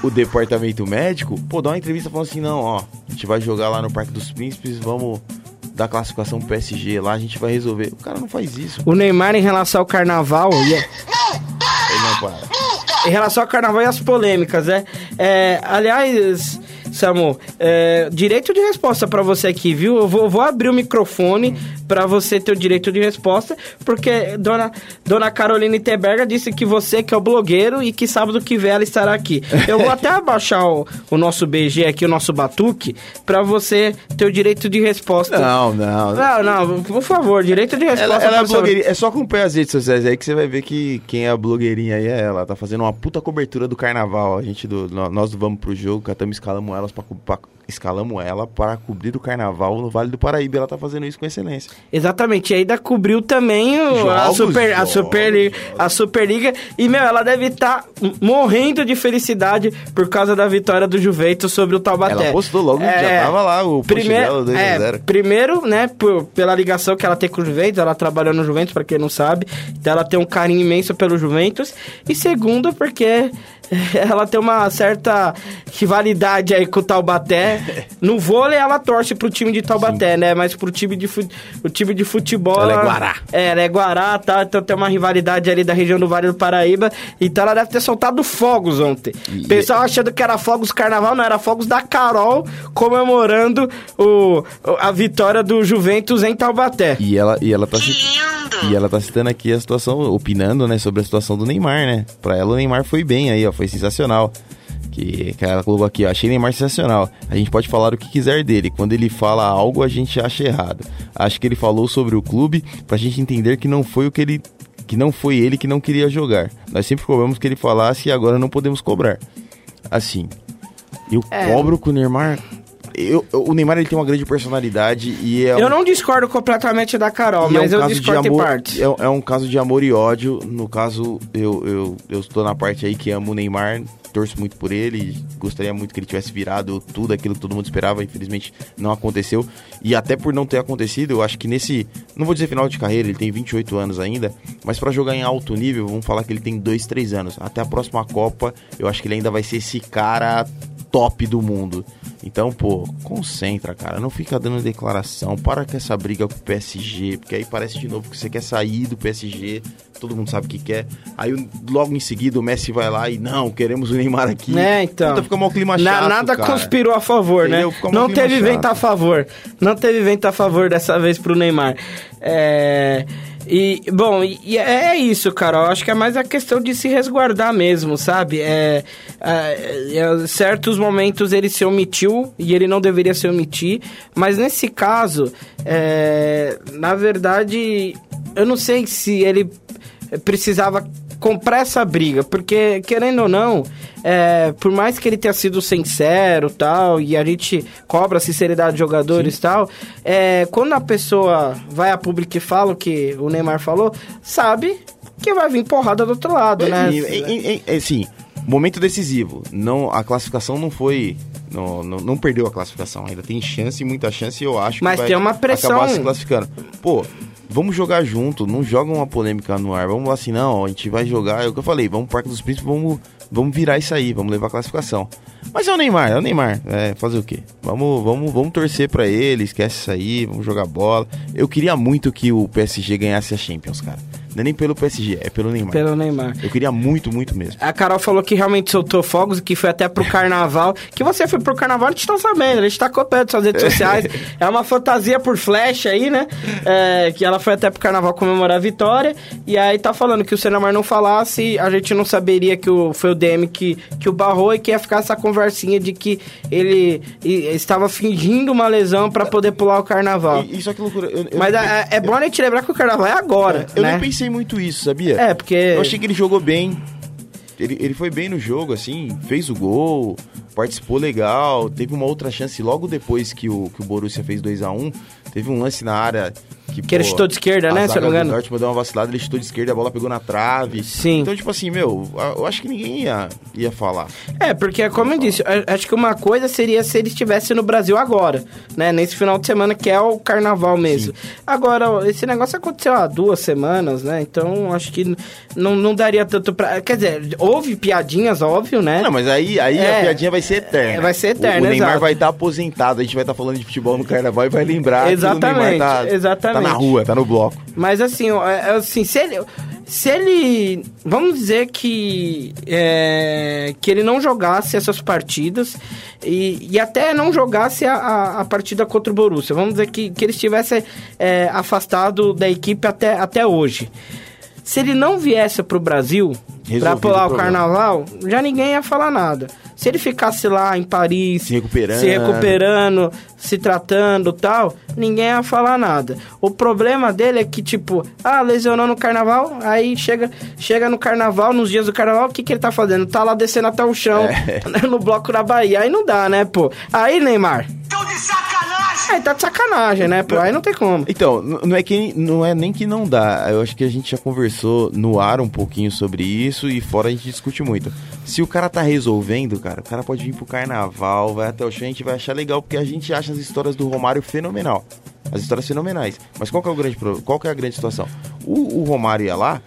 o departamento médico, pô, dá uma entrevista falando assim, não, ó, a gente vai jogar lá no Parque dos Príncipes, vamos dar classificação pro PSG lá, a gente vai resolver. O cara não faz isso. O Neymar, em relação ao carnaval, e- Ele não para. em relação ao carnaval e as polêmicas, né? É, aliás, Samu, é, direito de resposta pra você aqui, viu? Eu vou, vou abrir o microfone pra você ter o direito de resposta, porque dona, dona Carolina Teberga disse que você que é o blogueiro e que sábado que vem ela estará aqui. Eu vou até [LAUGHS] abaixar o, o nosso BG aqui, o nosso batuque, pra você ter o direito de resposta. Não, não. Não, não, por favor, direito de resposta. Ela, ela é você. blogueirinha. É só acompanhar as redes sociais aí que você vai ver que quem é a blogueirinha aí é ela. Tá fazendo uma puta cobertura do carnaval. A gente do, nó- nós Vamos pro Jogo, catamos escalamos elas pra, pra- escalamos ela para cobrir o carnaval no Vale do Paraíba. Ela tá fazendo isso com excelência. Exatamente, e ainda cobriu também o- a, Jogos, Super, a, jogos, Superliga, a Superliga. E, meu, ela deve estar morrendo de felicidade por causa da vitória do Juventus sobre o Taubaté. Ela postou logo, já tava lá o post dela, 2 a é, 0. primeiro, né, por- pela ligação que ela tem com o Juventus, ela trabalhou no Juventus, pra quem não sabe, então ela tem um carinho imenso pelo Juventus. E segundo, porque [LAUGHS] ela tem uma certa rivalidade aí com o Taubaté. [LAUGHS] No vôlei, ela torce pro time de Taubaté, né, mas pro time de, fu- o time de futebol... Ela é Guará. É, ela é Guará, tá? Então tem uma rivalidade ali da região do Vale do Paraíba. Então ela deve ter soltado fogos ontem. E- Pessoal achando que era fogos carnaval, não, era fogos da Carol comemorando o, a vitória do Juventus em Taubaté. E ela, e ela tá E ela tá citando aqui a situação, opinando, né, sobre a situação do Neymar, né? Pra ela o Neymar foi bem aí, ó, foi sensacional. Que, que ela colocou aqui, ó, achei Neymar sensacional. A gente pode falar o que quiser dele. Quando ele fala algo, a gente acha errado. Acho que ele falou sobre o clube pra gente entender que não foi o que ele. que não foi ele que não queria jogar. Nós sempre cobramos que ele falasse e agora não podemos cobrar. Assim, eu É. cobro com o Neymar. Eu, o Neymar ele tem uma grande personalidade e é Eu um- não discordo completamente da Carol, é mas um eu caso de discordo em amor, partes. É, é um caso de amor e ódio. No caso, eu, eu, eu estou na parte aí que amo o Neymar, torço muito por ele, gostaria muito que ele tivesse virado tudo aquilo que todo mundo esperava, infelizmente não aconteceu. E até por não ter acontecido, eu acho que nesse, não vou dizer final de carreira, ele tem 28 anos ainda, mas para jogar em alto nível, vamos falar que ele tem 2, 3 anos. Até a próxima Copa, eu acho que ele ainda vai ser esse cara top do mundo. Então, pô, concentra, cara. Não fica dando declaração. Para com essa briga com o PSG. Porque aí parece de novo que você quer sair do PSG. Todo mundo sabe o que quer. Aí logo em seguida o Messi vai lá e não, queremos o Neymar aqui. É, então. Puta, fica mal clima chato, nada cara. conspirou a favor, Entendeu? né? Não teve chato. vento a favor. Não teve vento a favor dessa vez pro Neymar. É. E, bom, e, e é isso, cara. Eu acho que é mais a questão de se resguardar mesmo, sabe? É, é, é, certos momentos ele se omitiu e ele não deveria se omitir, mas nesse caso, é, na verdade, eu não sei se ele precisava comprar essa briga, porque querendo ou não, é, por mais que ele tenha sido sincero tal, e a gente cobra a sinceridade de jogadores e tal, é, quando a pessoa vai a público e fala o que o Neymar falou, sabe que vai vir porrada do outro lado, né? E, e, e, e, assim, momento decisivo. Não, a classificação não foi. Não, não, não perdeu a classificação. Ainda tem chance, muita chance, eu acho Mas que vai tem uma pressão. acabar se classificando. Pô, vamos jogar junto, não joga uma polêmica no ar. Vamos lá assim, não, a gente vai jogar. É o que eu falei, vamos pro Parque dos Príncipes, vamos, vamos virar isso aí, vamos levar a classificação. Mas é o Neymar, é o Neymar. É, fazer o quê? Vamos, vamos, vamos torcer pra ele, esquece isso aí, vamos jogar bola. Eu queria muito que o PSG ganhasse a Champions, cara. Não é nem pelo PSG, é pelo Neymar. Pelo Neymar. Eu queria muito, muito mesmo. A Carol falou que realmente soltou fogos, que foi até pro [LAUGHS] carnaval. que você foi pro carnaval, a gente tá sabendo, a gente tá acompanhando suas redes sociais. [LAUGHS] é uma fantasia por flash aí, né? É, que ela foi até pro carnaval comemorar a vitória. E aí tá falando que o Senamar não falasse, a gente não saberia que o, foi o DM que, que o barrou e que ia ficar essa conversinha de que ele estava fingindo uma lesão pra poder pular o carnaval. Isso é que loucura. Eu, eu Mas é, é bom a gente lembrar que o carnaval é agora, eu né? nem pensei muito isso, sabia? É, porque... Eu achei que ele jogou bem. Ele, ele foi bem no jogo, assim, fez o gol, participou legal, teve uma outra chance logo depois que o, que o Borussia fez 2 a 1 Teve um lance na área que. Que ele chutou de esquerda, né, se eu não me engano. Dortmund deu uma vacilada, ele chutou de esquerda, a bola pegou na trave. Sim. Então, tipo assim, meu, eu acho que ninguém ia, ia falar. É, porque, como eu disse, acho que uma coisa seria se ele estivesse no Brasil agora, né? Nesse final de semana que é o carnaval mesmo. Agora, esse negócio aconteceu há duas semanas, né? Então, acho que não, não daria tanto pra... Quer dizer, houve piadinhas, óbvio, né? Não, mas aí, aí É. a piadinha vai ser eterna. É, vai ser eterna, O, o Neymar exato. vai estar aposentado, a gente vai estar falando de futebol no carnaval e vai lembrar Exatamente, Neymar tá, exatamente. tá na rua, tá no bloco. Mas assim, é- é assim, se ele, se ele, vamos dizer que é, que ele não jogasse essas partidas e, e até não jogasse a, a, a partida contra o Borussia, vamos dizer que, que ele estivesse é, afastado da equipe até, até hoje. Se ele não viesse pro Brasil pra Resolvido pular o o carnaval, já ninguém ia falar nada. Se ele ficasse lá em Paris, Se recuperando. se recuperando, se tratando tal, ninguém ia falar nada. O problema dele é que, tipo, ah, lesionou no carnaval, aí chega, chega no carnaval, nos dias do carnaval, o que, que ele tá fazendo? Tá lá descendo até o chão, É. [LAUGHS] no bloco da Bahia. Aí não dá, né, pô? Aí, Neymar, Tô de sacanagem! Aí tá de sacanagem, né, pô? Aí não tem como. Então, não é, que, não é nem que não dá. Eu acho que a gente já conversou no ar um pouquinho sobre isso e fora a gente discute muito. Se o cara tá resolvendo, cara, o cara pode vir pro carnaval, vai até o chão, a gente vai achar legal, porque a gente acha as histórias do Romário fenomenal. As histórias fenomenais. Mas qual que é, o grande, qual que é a grande situação? O, o Romário ia lá,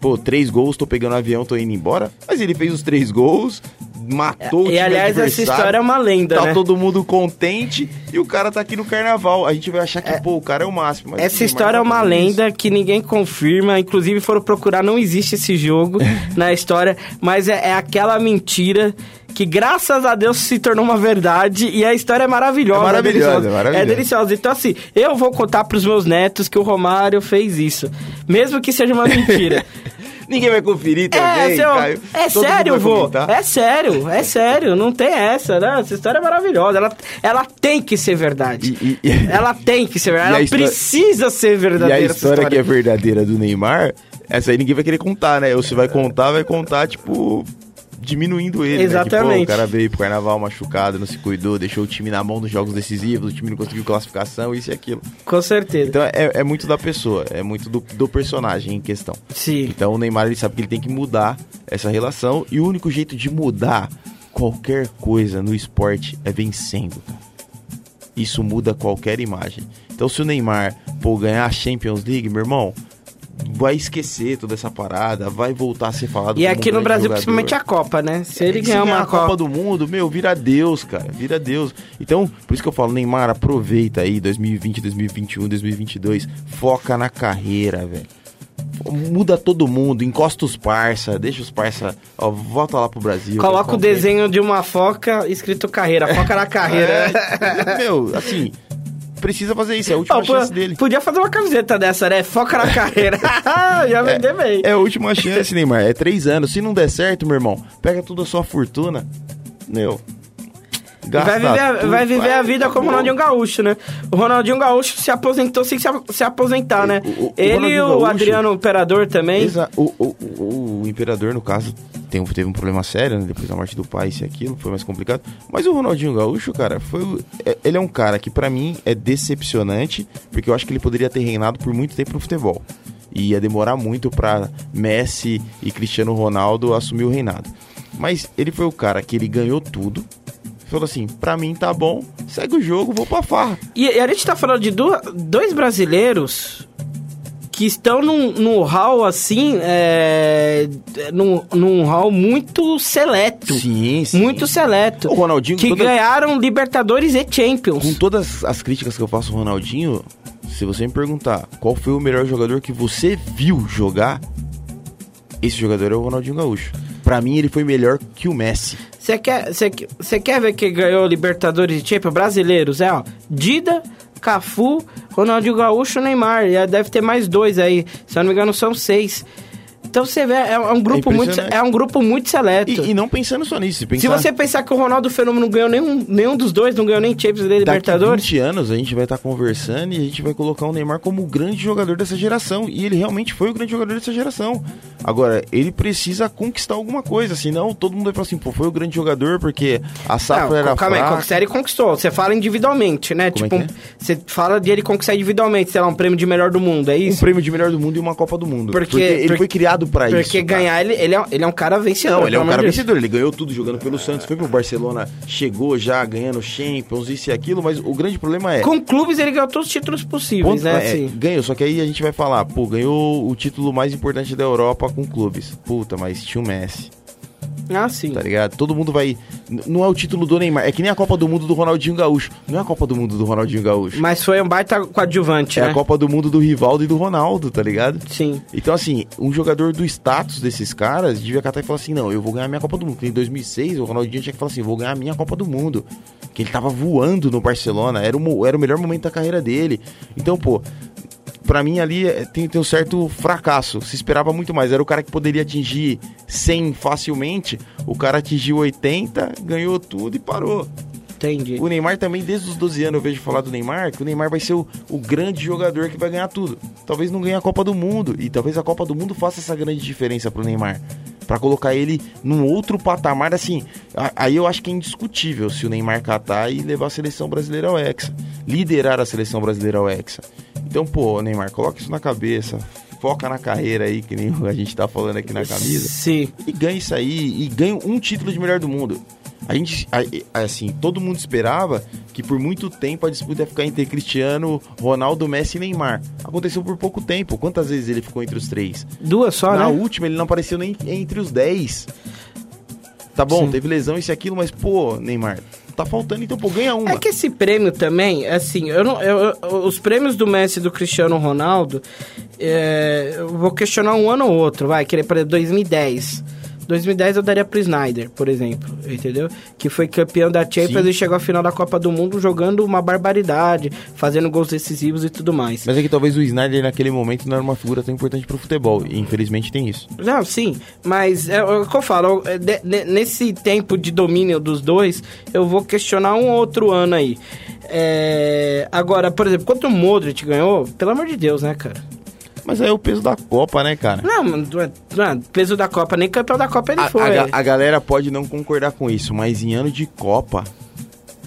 pô, três gols, tô pegando avião, tô indo embora. Mas ele fez os três gols, matou o E time aliás, essa história é uma lenda, Tá né? todo mundo contente e o cara tá aqui no carnaval. A gente vai achar que, pô, o cara é o máximo. o Essa Neymar história é uma lenda que ninguém confirma. Inclusive, foram procurar, não existe esse jogo [LAUGHS] na história. Mas é, é aquela mentira que, graças a Deus, se tornou uma verdade. E a história é maravilhosa. É maravilhosa, deliciosa. é maravilhosa. É deliciosa. Então, assim, eu vou contar pros meus netos que o Romário fez isso. Mesmo que seja uma mentira. [LAUGHS] Ninguém vai conferir também, É, seu, Caio. é Todo sério, vô. É sério, é sério. Não tem essa, né? Essa história é maravilhosa. Ela, ela tem que ser verdade. E- e- [LAUGHS] Ela tem que ser verdade. E Ela história- precisa ser E verdadeira. a essa história que é verdadeira do Neymar, essa aí ninguém vai querer contar, né? Ou se vai contar, vai contar, tipo, diminuindo ele. Né? Que, pô, Exatamente. o cara veio pro carnaval machucado, não se cuidou, deixou o time na mão dos jogos decisivos, o time não conseguiu classificação, isso e aquilo. Com certeza. Então é, é muito da pessoa, é muito do, do personagem em questão. Sim. Então o Neymar ele sabe que ele tem que mudar essa relação e o único jeito de mudar qualquer coisa no esporte é vencendo. Isso muda qualquer imagem. Então se o Neymar pô, ganhar a Champions League, meu irmão, vai esquecer toda essa parada, vai voltar a ser falado E como um aqui no Brasil, jogador. principalmente a Copa, né? Se ele Se ganhar uma Copa Copa. do Mundo, meu, vira Deus, cara. Vira Deus. Então, por isso que eu falo, Neymar, aproveita aí 2020, 2021, 2022. Foca na carreira, velho. Muda todo mundo, encosta os parça, deixa os parça, ó, volta lá pro Brasil. Coloca vai o desenho de uma foca escrito carreira. Foca na carreira. [LAUGHS] É, meu, assim, precisa fazer isso, é a última Ó, chance dele. Podia fazer uma camiseta dessa, né? Foca na carreira. [LAUGHS] [LAUGHS] Já vender bem. É a última chance, Neymar. É três anos. Se não der certo, meu irmão, pega toda a sua fortuna. Meu. Vai viver, a- vai viver a vida como o. Ronaldinho Gaúcho, né? O Ronaldinho Gaúcho se aposentou sem se, se aposentar, né? O- o- Ele e o Gaúcho- Adriano Imperador também. Exa- o, o, imperador, no caso, tem, teve um problema sério, né? Depois da morte do pai, isso e aquilo, foi mais complicado. Mas o Ronaldinho Gaúcho, cara, foi. é- ele é um cara que, pra mim, é decepcionante, porque eu acho que ele poderia ter reinado por muito tempo no futebol. E ia demorar muito pra Messi e Cristiano Ronaldo assumir o reinado. Mas ele foi o cara que ele ganhou tudo. Falou assim, pra mim tá bom, segue o jogo, vou pra farra. E, e a gente tá falando de du- dois brasileiros que estão num, num hall assim, é, num, num hall muito seleto. Sim, sim. Muito seleto. O Ronaldinho, que toda- ganharam Libertadores e Champions. Com todas as críticas que eu faço ao Ronaldinho, se você me perguntar qual foi o melhor jogador que você viu jogar, esse jogador é o Ronaldinho Gaúcho. Pra mim, ele foi melhor que o Messi. Você quer, você, quer ver quem ganhou Libertadores de Champions brasileiros? É, ó. Dida, Cafu, Ronaldinho Gaúcho, Neymar. E deve ter mais dois aí. Se eu não me engano, são seis. Então você vê, é um grupo, muito, impressionante. é um grupo muito seleto. E, e não pensando só nisso. Se Pensar, você pensar que o Ronaldo Fenômeno não ganhou nenhum, nenhum dos dois, não ganhou nem Champions daqui Libertadores. 20 anos a gente vai estar conversando e a gente vai colocar o Neymar como o grande jogador dessa geração. E ele realmente foi o grande jogador dessa geração. Agora, ele precisa conquistar alguma coisa, senão todo mundo vai falar assim, pô, foi o grande jogador porque a safra Não, era calma aí, fraca. conquistar ele conquistou. Você fala individualmente, né? Como é tipo, que você fala de ele conquistar individualmente, sei lá, um prêmio de melhor do mundo, é um isso? prêmio de melhor do mundo e uma Copa do Mundo. Porque- Porque, ele porque- foi criado pra isso. Porque cara. ganhar, ele, ele, é, ele é um cara vencedor. Não, ele é um cara vencedor. Ele ganhou tudo jogando pelo Santos, foi pro Barcelona, chegou já ganhando Champions, isso e aquilo, mas o grande problema é. Com clubes ele ganhou todos os títulos possíveis, Ponto- né? é, assim. ganhou, só que aí a gente vai falar, pô, ganhou o título mais importante da Europa com clubes. Puta, mas tinha o Messi, Ah, sim. tá ligado? Todo mundo vai. Não é o título do Neymar, é que nem a Copa do Mundo do Ronaldinho Gaúcho. Não é a Copa do Mundo do Ronaldinho Gaúcho. Mas foi um baita coadjuvante, É né? a Copa do Mundo do Rivaldo e do Ronaldo, tá ligado? Sim. Então, assim, um jogador do status desses caras devia catar e falar assim: não, eu vou ganhar minha Copa do Mundo. Porque em 2006, o Ronaldinho tinha que falar assim: vou ganhar minha Copa do Mundo. Que ele tava voando no Barcelona, era o, era o melhor momento da carreira dele. Então, pô, pra mim ali é, tem, tem um certo fracasso. Se esperava muito mais. Era o cara que poderia atingir 100 facilmente. O cara atingiu 80, ganhou tudo e parou. Entendi. O Neymar também, desde os 12 anos, eu vejo falar do Neymar, que o Neymar vai ser o, o grande jogador que vai ganhar tudo. Talvez não ganhe a Copa do Mundo. E talvez a Copa do Mundo faça essa grande diferença pro Neymar. Pra colocar ele num outro patamar, assim. Aí eu acho que é indiscutível se o Neymar catar e levar a seleção brasileira ao Hexa. Liderar a seleção brasileira ao Hexa. Então, pô, Neymar, coloca isso na cabeça. Foca na carreira aí, que nem a gente tá falando aqui na camisa Sim. e ganha isso aí e ganha um título de melhor do mundo. A gente, assim, todo mundo esperava que por muito tempo a disputa ia ficar entre Cristiano, Ronaldo, Messi e Neymar. Aconteceu por pouco tempo. Quantas vezes ele ficou entre os três? Duas só, Na né? última ele não apareceu nem entre os dez. Tá bom, Sim. teve lesão, isso e aquilo, mas pô, Neymar, tá faltando, então pô, ganha uma. É que esse prêmio também, assim, eu não, eu- eu- os prêmios do Messi e do Cristiano Ronaldo, é, eu vou questionar um ano ou outro, vai, querer para 2010. 2010 eu daria pro Snyder, por exemplo, entendeu? Que foi campeão da Champions Sim. e chegou à final da Copa do Mundo jogando uma barbaridade, fazendo gols decisivos e tudo mais. Mas é que talvez o Snyder naquele momento não era uma figura tão importante pro futebol. E infelizmente tem isso. Não, sim, mas é, o que eu falo, é, de- ne- nesse tempo de domínio dos dois, eu vou questionar um outro ano aí. É, agora, por exemplo, quanto o Modric ganhou, pelo amor de Deus, né, cara? Mas aí é o peso da Copa, né, cara? Não, mano, não é- é peso da Copa, nem campeão da Copa ele A, foi. a a galera pode não concordar com isso, mas em ano de Copa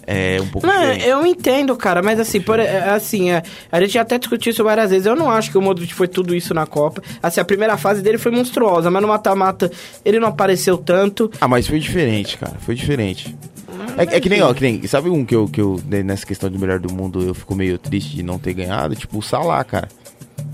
é um pouco Não, diferente. eu entendo, cara, mas assim, por, é, assim, é, a gente já até discutiu isso várias vezes. Eu não acho que o Modric foi tudo isso na Copa. Assim, a primeira fase dele foi monstruosa, mas no mata-mata ele não apareceu tanto. Ah, mas foi diferente, cara. Foi diferente. É, é que nem, ó, que nem. Sabe um que eu, que eu, né, nessa questão de melhor do mundo, eu fico meio triste de não ter ganhado? Tipo, o Salah, cara.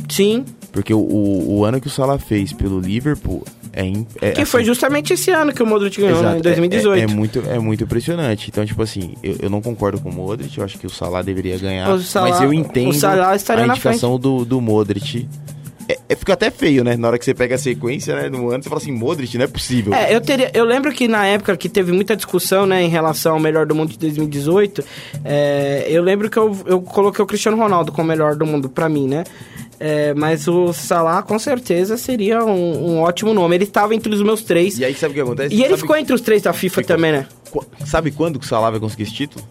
Sim, Porque o, o, o ano que o Salah fez pelo Liverpool é. é que foi assim, justamente esse ano que o Modric ganhou, né, Exato, em 2018. É, é muito, é muito impressionante. Então, tipo assim, eu, eu não concordo com o Modric, eu acho que o Salah deveria ganhar. Salah- mas eu entendo a indicação do, do Modric. É, é- fica até feio, né? Na hora que você pega a sequência, né? No ano, você fala assim, Modric, não é possível. É, eu, teria, eu lembro que na época que teve muita discussão, né, em relação ao melhor do mundo de 2018, é, eu lembro que eu, eu coloquei o Cristiano Ronaldo como melhor do mundo pra mim, né? É, mas o Salah com certeza seria um, um ótimo nome. Ele estava entre os meus três. E aí, sabe o que acontece? E ele Sabe ficou entre os três da FIFA Ficou. também, né? Sabe quando que o Salah vai conseguir esse título?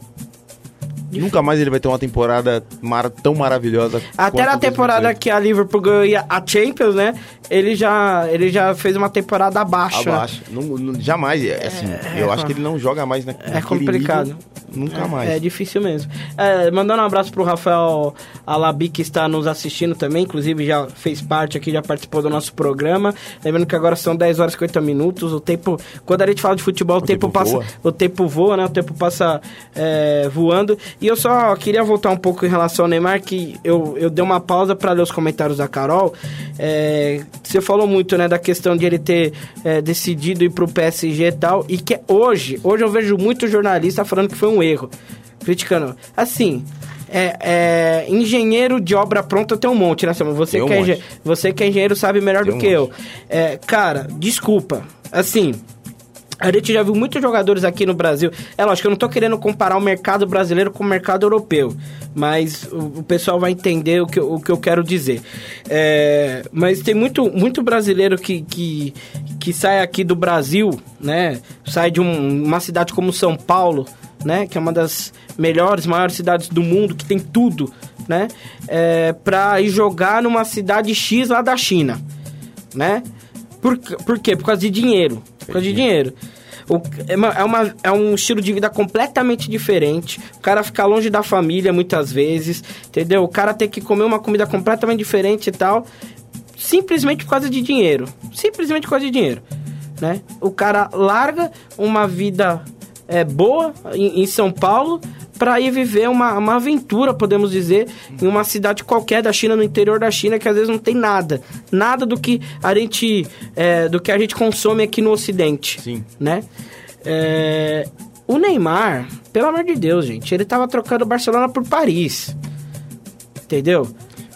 Nunca mais ele vai ter uma temporada mara- tão maravilhosa. Até na temporada 2018. que a Liverpool ganhou a Champions, né? Ele já, ele já fez uma temporada abaixo. Abaixo. Não- não- jamais. é Assim, eu acho que ele não joga mais na, É complicado. nunca mais. É difícil mesmo. É, mandando um abraço pro Rafael Alabi, que está nos assistindo também, inclusive já fez parte aqui, já participou do nosso programa. Lembrando que agora são 10 horas e 50 minutos. O tempo. Quando a gente fala de futebol, o, tempo, tempo passa. voa. O tempo voa, né? O tempo passa é, voando. E eu só queria voltar um pouco em relação ao Neymar, que eu, eu dei uma pausa para ler os comentários da Carol. É, você falou muito, né, da questão de ele ter é, decidido ir pro PSG e tal. E que hoje, hoje eu vejo muito jornalista falando que foi um erro. Criticando. Assim, é, é, engenheiro de obra pronta tem um monte, né, Samuel? Você, um que, é, você que é engenheiro sabe melhor Tem do um que eu. monte. É, cara, desculpa. Assim, a gente já viu muitos jogadores aqui no Brasil. É lógico, eu não tô querendo comparar o mercado brasileiro com o mercado europeu. Mas o, o pessoal vai entender o que, eu- o que eu quero dizer. É, mas tem muito, muito brasileiro que, que, que sai aqui do Brasil, né? Sai de um- uma cidade como São Paulo, né? Que é uma das melhores, maiores cidades do mundo, que tem tudo, né? É, pra ir jogar numa cidade X lá da China, né? Por, por quê? Por causa de dinheiro. Por causa de dinheiro. O- é, uma- é uma- é um estilo de vida completamente diferente. O cara fica longe da família muitas vezes, entendeu? O cara tem que comer uma comida completamente diferente e tal, simplesmente por causa de dinheiro. Simplesmente por causa de dinheiro, né? O cara larga uma vida é, boa em, em São Paulo para ir viver uma, uma aventura, podemos dizer, em uma cidade qualquer da China, no interior da China, que às vezes não tem nada. Nada do que a gente, é, do que a gente consome aqui no Ocidente Sim. né? É, o Neymar, pelo amor de Deus, gente, ele tava trocando Barcelona por Paris. Entendeu?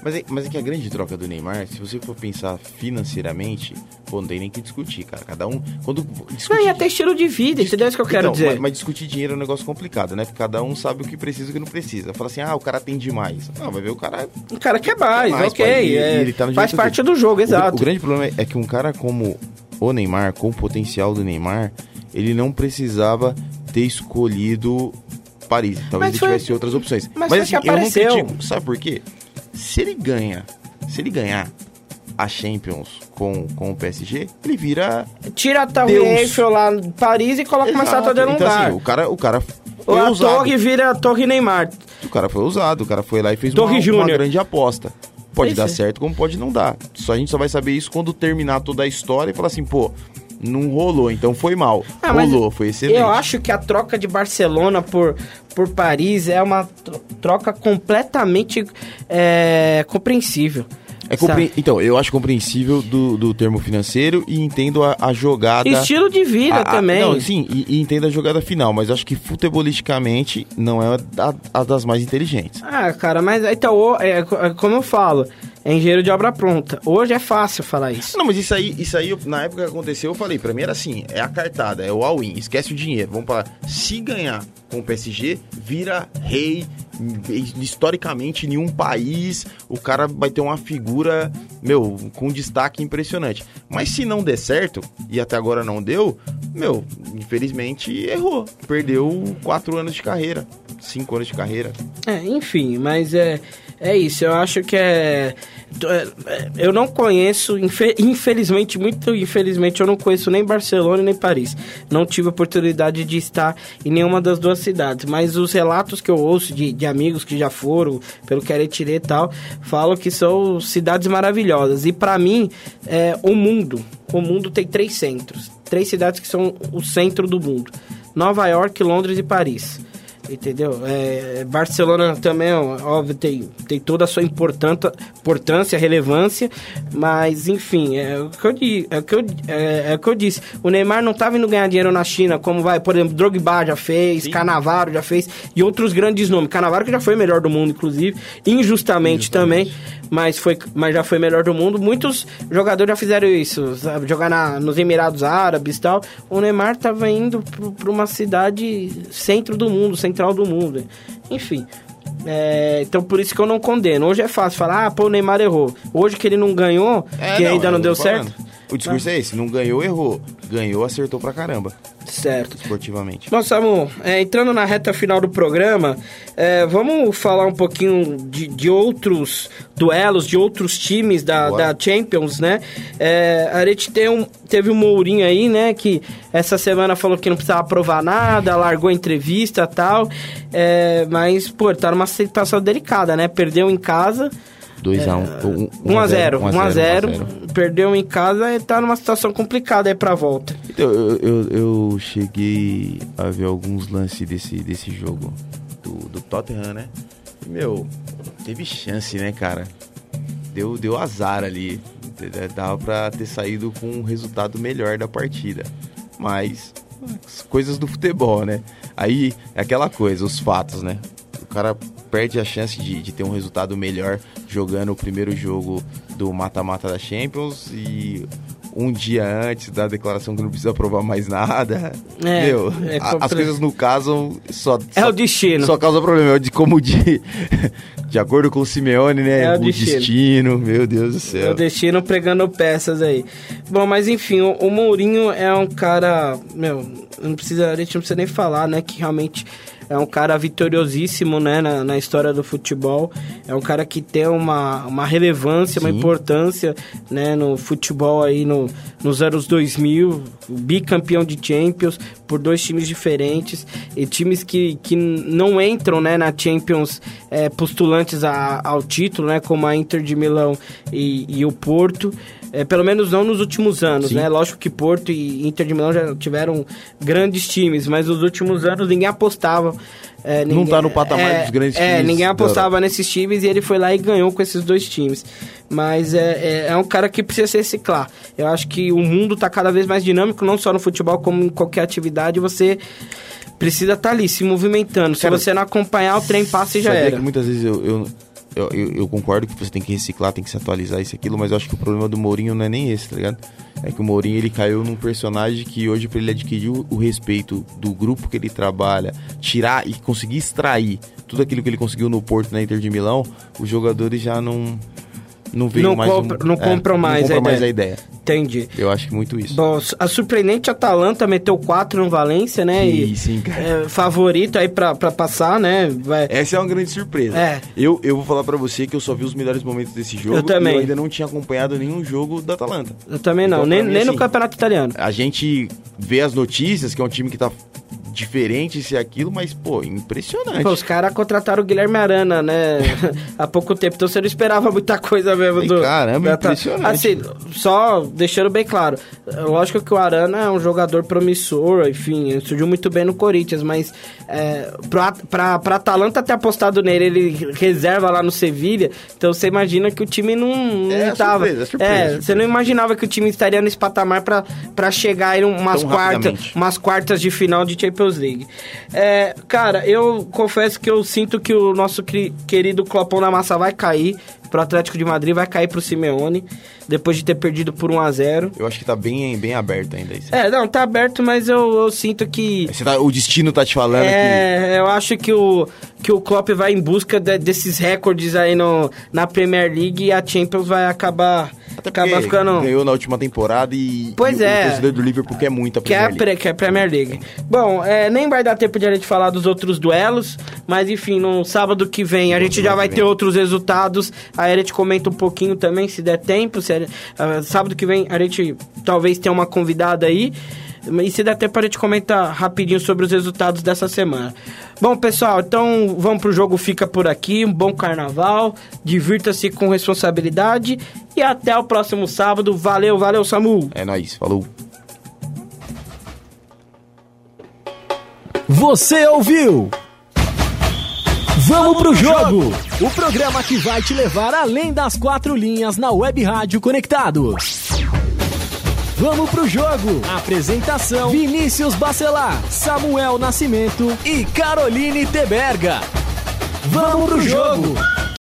Mas é, mas é que a grande troca do Neymar, se você for pensar financeiramente, pô, não tem nem que discutir, cara. Cada um. Quando discutir, Não, e até estilo de vida, entendeu? É isso que eu quero Então, dizer. Mas, mas discutir dinheiro é um negócio complicado, né? Porque cada um sabe o que precisa e o que não precisa. Fala assim, ah, o cara tem demais. Não, vai ver o cara. O cara quer mais, mais, ok. pai, e- é, ele tá no faz parte dele. do jogo, O- exato. O, grande problema é que um cara como o Neymar, com o potencial do Neymar, ele não precisava ter escolhido Paris. Talvez Mas ele foi- tivesse outras opções. mas foi assim, que eu não critico. Sabe por quê? Se ele ganha, se ele ganhar a Champions com, com o PSG, ele vira Tira a Torre. Eiffel lá em Paris e coloca uma estátua no então, lugar. assim, o cara, o cara Ou foi a ousado. torre vira a Torre Neymar. O cara foi ousado, o cara foi lá e fez Torre uma, uma grande aposta. Pode dar é. certo, como pode não dar. Só a gente só vai saber isso quando terminar toda a história e falar assim, pô, não rolou, então foi mal. Ah, rolou, foi excelente. Eu acho que a troca de Barcelona por, por Paris é uma tro- troca completamente é, compreensível. É compre-? Então, eu acho compreensível do, do termo financeiro e entendo a, a jogada. Estilo de vida a- a- também. Não, sim, e, e entendo a jogada final, mas acho que futebolisticamente não é a, das mais inteligentes. Ah, cara, mas então, é, é como eu falo, é engenheiro de obra pronta. Hoje é fácil falar isso. Não, mas isso aí, isso aí, na época que aconteceu, eu falei, pra mim era assim, é a cartada, é o all-in, esquece o dinheiro. Vamos falar, se ganhar com o PSG, vira rei, historicamente, em um país, o cara vai ter uma figura, meu, com destaque impressionante. Mas se não der certo, e até agora não deu, meu, infelizmente errou. Perdeu quatro anos de carreira, cinco anos de carreira. É, enfim, mas é, é isso. Eu acho que é. é, Eu não conheço, infe- infelizmente, muito infelizmente, eu não conheço nem Barcelona nem Paris. Não tive oportunidade de estar em nenhuma das duas cidades. Mas os relatos que eu ouço de, de amigos que já foram, pelo Queretirê e tal, falam que são cidades maravilhosas. E pra mim, é, o mundo. O mundo tem três centros. Três cidades que são o centro do mundo: Nova York, Londres e Paris. Entendeu? É, Barcelona também, óbvio, tem, tem toda a sua importância, importância, relevância, mas enfim, é o que eu, é o que eu, é, é o que eu disse. O Neymar não estava indo ganhar dinheiro na China, como vai, por exemplo, Drogba já fez, Canavaro já fez, e outros grandes nomes. Canavaro que já foi melhor do mundo, inclusive, injustamente, também, mas, foi, mas já foi melhor do mundo. Muitos jogadores já fizeram isso, sabe? Jogar na, nos Emirados Árabes e tal. O Neymar estava indo para uma cidade centro do mundo, central do mundo. Enfim. é, então por isso que eu não condeno. Hoje é fácil falar, ah, pô, o Neymar errou. Hoje que ele não ganhou, que ainda é, não eu deu tô falando. O discurso é esse, não ganhou, errou. Ganhou, acertou pra caramba, Certo. esportivamente. Bom, Samu, é, entrando na reta final do programa, é, vamos falar um pouquinho de, de outros duelos, de outros times da, da Champions, né? É, a gente tem um, teve um Mourinho aí, né, que essa semana falou que não precisava provar nada, largou a entrevista e tal, é, mas, pô, tá numa situação delicada, né? Perdeu em casa, 2x1. 1x0, 1x0, perdeu em casa e tá numa situação complicada aí pra volta. Então, eu, eu, eu cheguei a ver alguns lances desse, desse jogo do, do Tottenham, né? E, meu, teve chance, né, cara? Deu, deu azar ali. Dava pra ter saído com um resultado melhor da partida. Mas, as coisas do futebol, né? Aí, é aquela coisa, os fatos, né? O cara perde a chance de, de ter um resultado melhor jogando o primeiro jogo do mata-mata da Champions e um dia antes da declaração que não precisa provar mais nada. É, Meu, é a- as coisas não casam, só, É só, o destino. só causa problema. De como de, [LAUGHS] de acordo com o Simeone, né? É o o destino. destino. meu Deus do O céu. destino pregando peças aí. Bom, mas enfim, o, o Mourinho é um cara. Meu, não precisa, a gente não precisa nem falar, né? Que realmente é um cara vitoriosíssimo, né? Na, na história do futebol. É um cara que tem uma, uma relevância, uma Sim. importância, né? No futebol aí no, nos anos 2000. Bicampeão de Champions por dois times diferentes. E times que, que não entram, né? Na Champions é, postulantes a- ao título, né? Como a Inter de Milão e, e o Porto. É, pelo menos não nos últimos anos, Sim. né? Lógico que Porto e Inter de Milão já tiveram grandes times, mas nos últimos anos ninguém apostava. é, Não ninguém- tá no patamar é, dos grandes É, times ninguém da apostava nesses times e ele foi lá e ganhou com esses dois times. Mas é, é, é um cara que precisa se reciclar. Eu acho que o mundo tá cada vez mais dinâmico, não só no futebol, como em qualquer atividade. Você precisa estar ali se movimentando. Se Cara, você não acompanhar, o trem passa e já era. que muitas vezes eu, eu, eu, eu- eu concordo que você tem que reciclar, tem que se atualizar isso e aquilo, mas eu acho que o problema do Mourinho não é nem esse, tá ligado? É que o Mourinho ele caiu num personagem que hoje, pra ele adquirir o, o respeito do grupo que ele trabalha, tirar e conseguir extrair tudo aquilo que ele conseguiu no Porto na Inter de Milão, os jogadores já não. Não veio Não mais. um- compra- não compram mais não a compram mais ideia. a ideia. Entendi. Eu acho que muito isso. Bom, a surpreendente Atalanta meteu 4 no Valência, né? Sim, E sim, cara. é, favorito aí pra, pra passar, né? Vai... Essa é uma grande surpresa. É. Eu, eu vou falar pra você que eu só vi os melhores momentos desse jogo. Eu também. Eu ainda não tinha acompanhado nenhum jogo da Atalanta. Eu também não, Então, nem, mim, nem no assim, campeonato italiano. A gente vê as notícias, que é um time que tá diferente, isso e aquilo, mas, pô, impressionante. Pô, os caras contrataram o Guilherme Arana, né? [LAUGHS] Há pouco tempo, então você não esperava muita coisa mesmo do. caramba, da- impressionante. Assim, só deixando bem claro, lógico que o Arana é um jogador promissor, enfim, surgiu muito bem no Corinthians, mas é, pra, pra, pra Atalanta ter apostado nele, ele reserva lá no Sevilha, então você imagina que o time não, não É, tava. surpresa, surpresa, é, surpresa. você não imaginava que o time estaria nesse patamar pra, pra chegar em umas Tão quartas, umas quartas de final de Champions League. É, cara, eu confesso que eu sinto que o nosso querido Clopão da Massa vai cair pro Atlético de Madrid, vai cair pro Simeone, depois de ter perdido por 1 a 0 Eu acho que tá bem, bem aberto ainda isso. É, não, tá aberto, mas eu, eu sinto que... Tá- o destino tá te falando que. É, eu acho que o, que o Klopp vai em busca de- desses recordes aí no, na Premier League e a Champions vai acabar, Até acabar ficando... ganhou na última temporada e, Pois e é. o torcedor do Liverpool quer muito a é, Premier pre, League. que é a Premier League. Bom, é, nem vai dar tempo de a gente falar dos outros duelos, mas enfim, no sábado que vem a gente já vai ter outros resultados. Aí a gente comenta um pouquinho também, se der tempo. Se, ah, sábado que vem a gente talvez tenha uma convidada aí. E se der tempo a gente comenta rapidinho sobre os resultados dessa semana. Bom, pessoal, então vamos pro jogo Fica por aqui. Um bom carnaval. Divirta-se com responsabilidade. E até o próximo sábado. Valeu, valeu, Samu! É nóis, falou. Você ouviu? Vamos pro jogo! O programa que vai te levar além das quatro linhas na Web Rádio Conectados. Vamos pro jogo! Apresentação: Vinícius Bacelar, Samuel Nascimento e Caroline Teberga. Vamos pro jogo!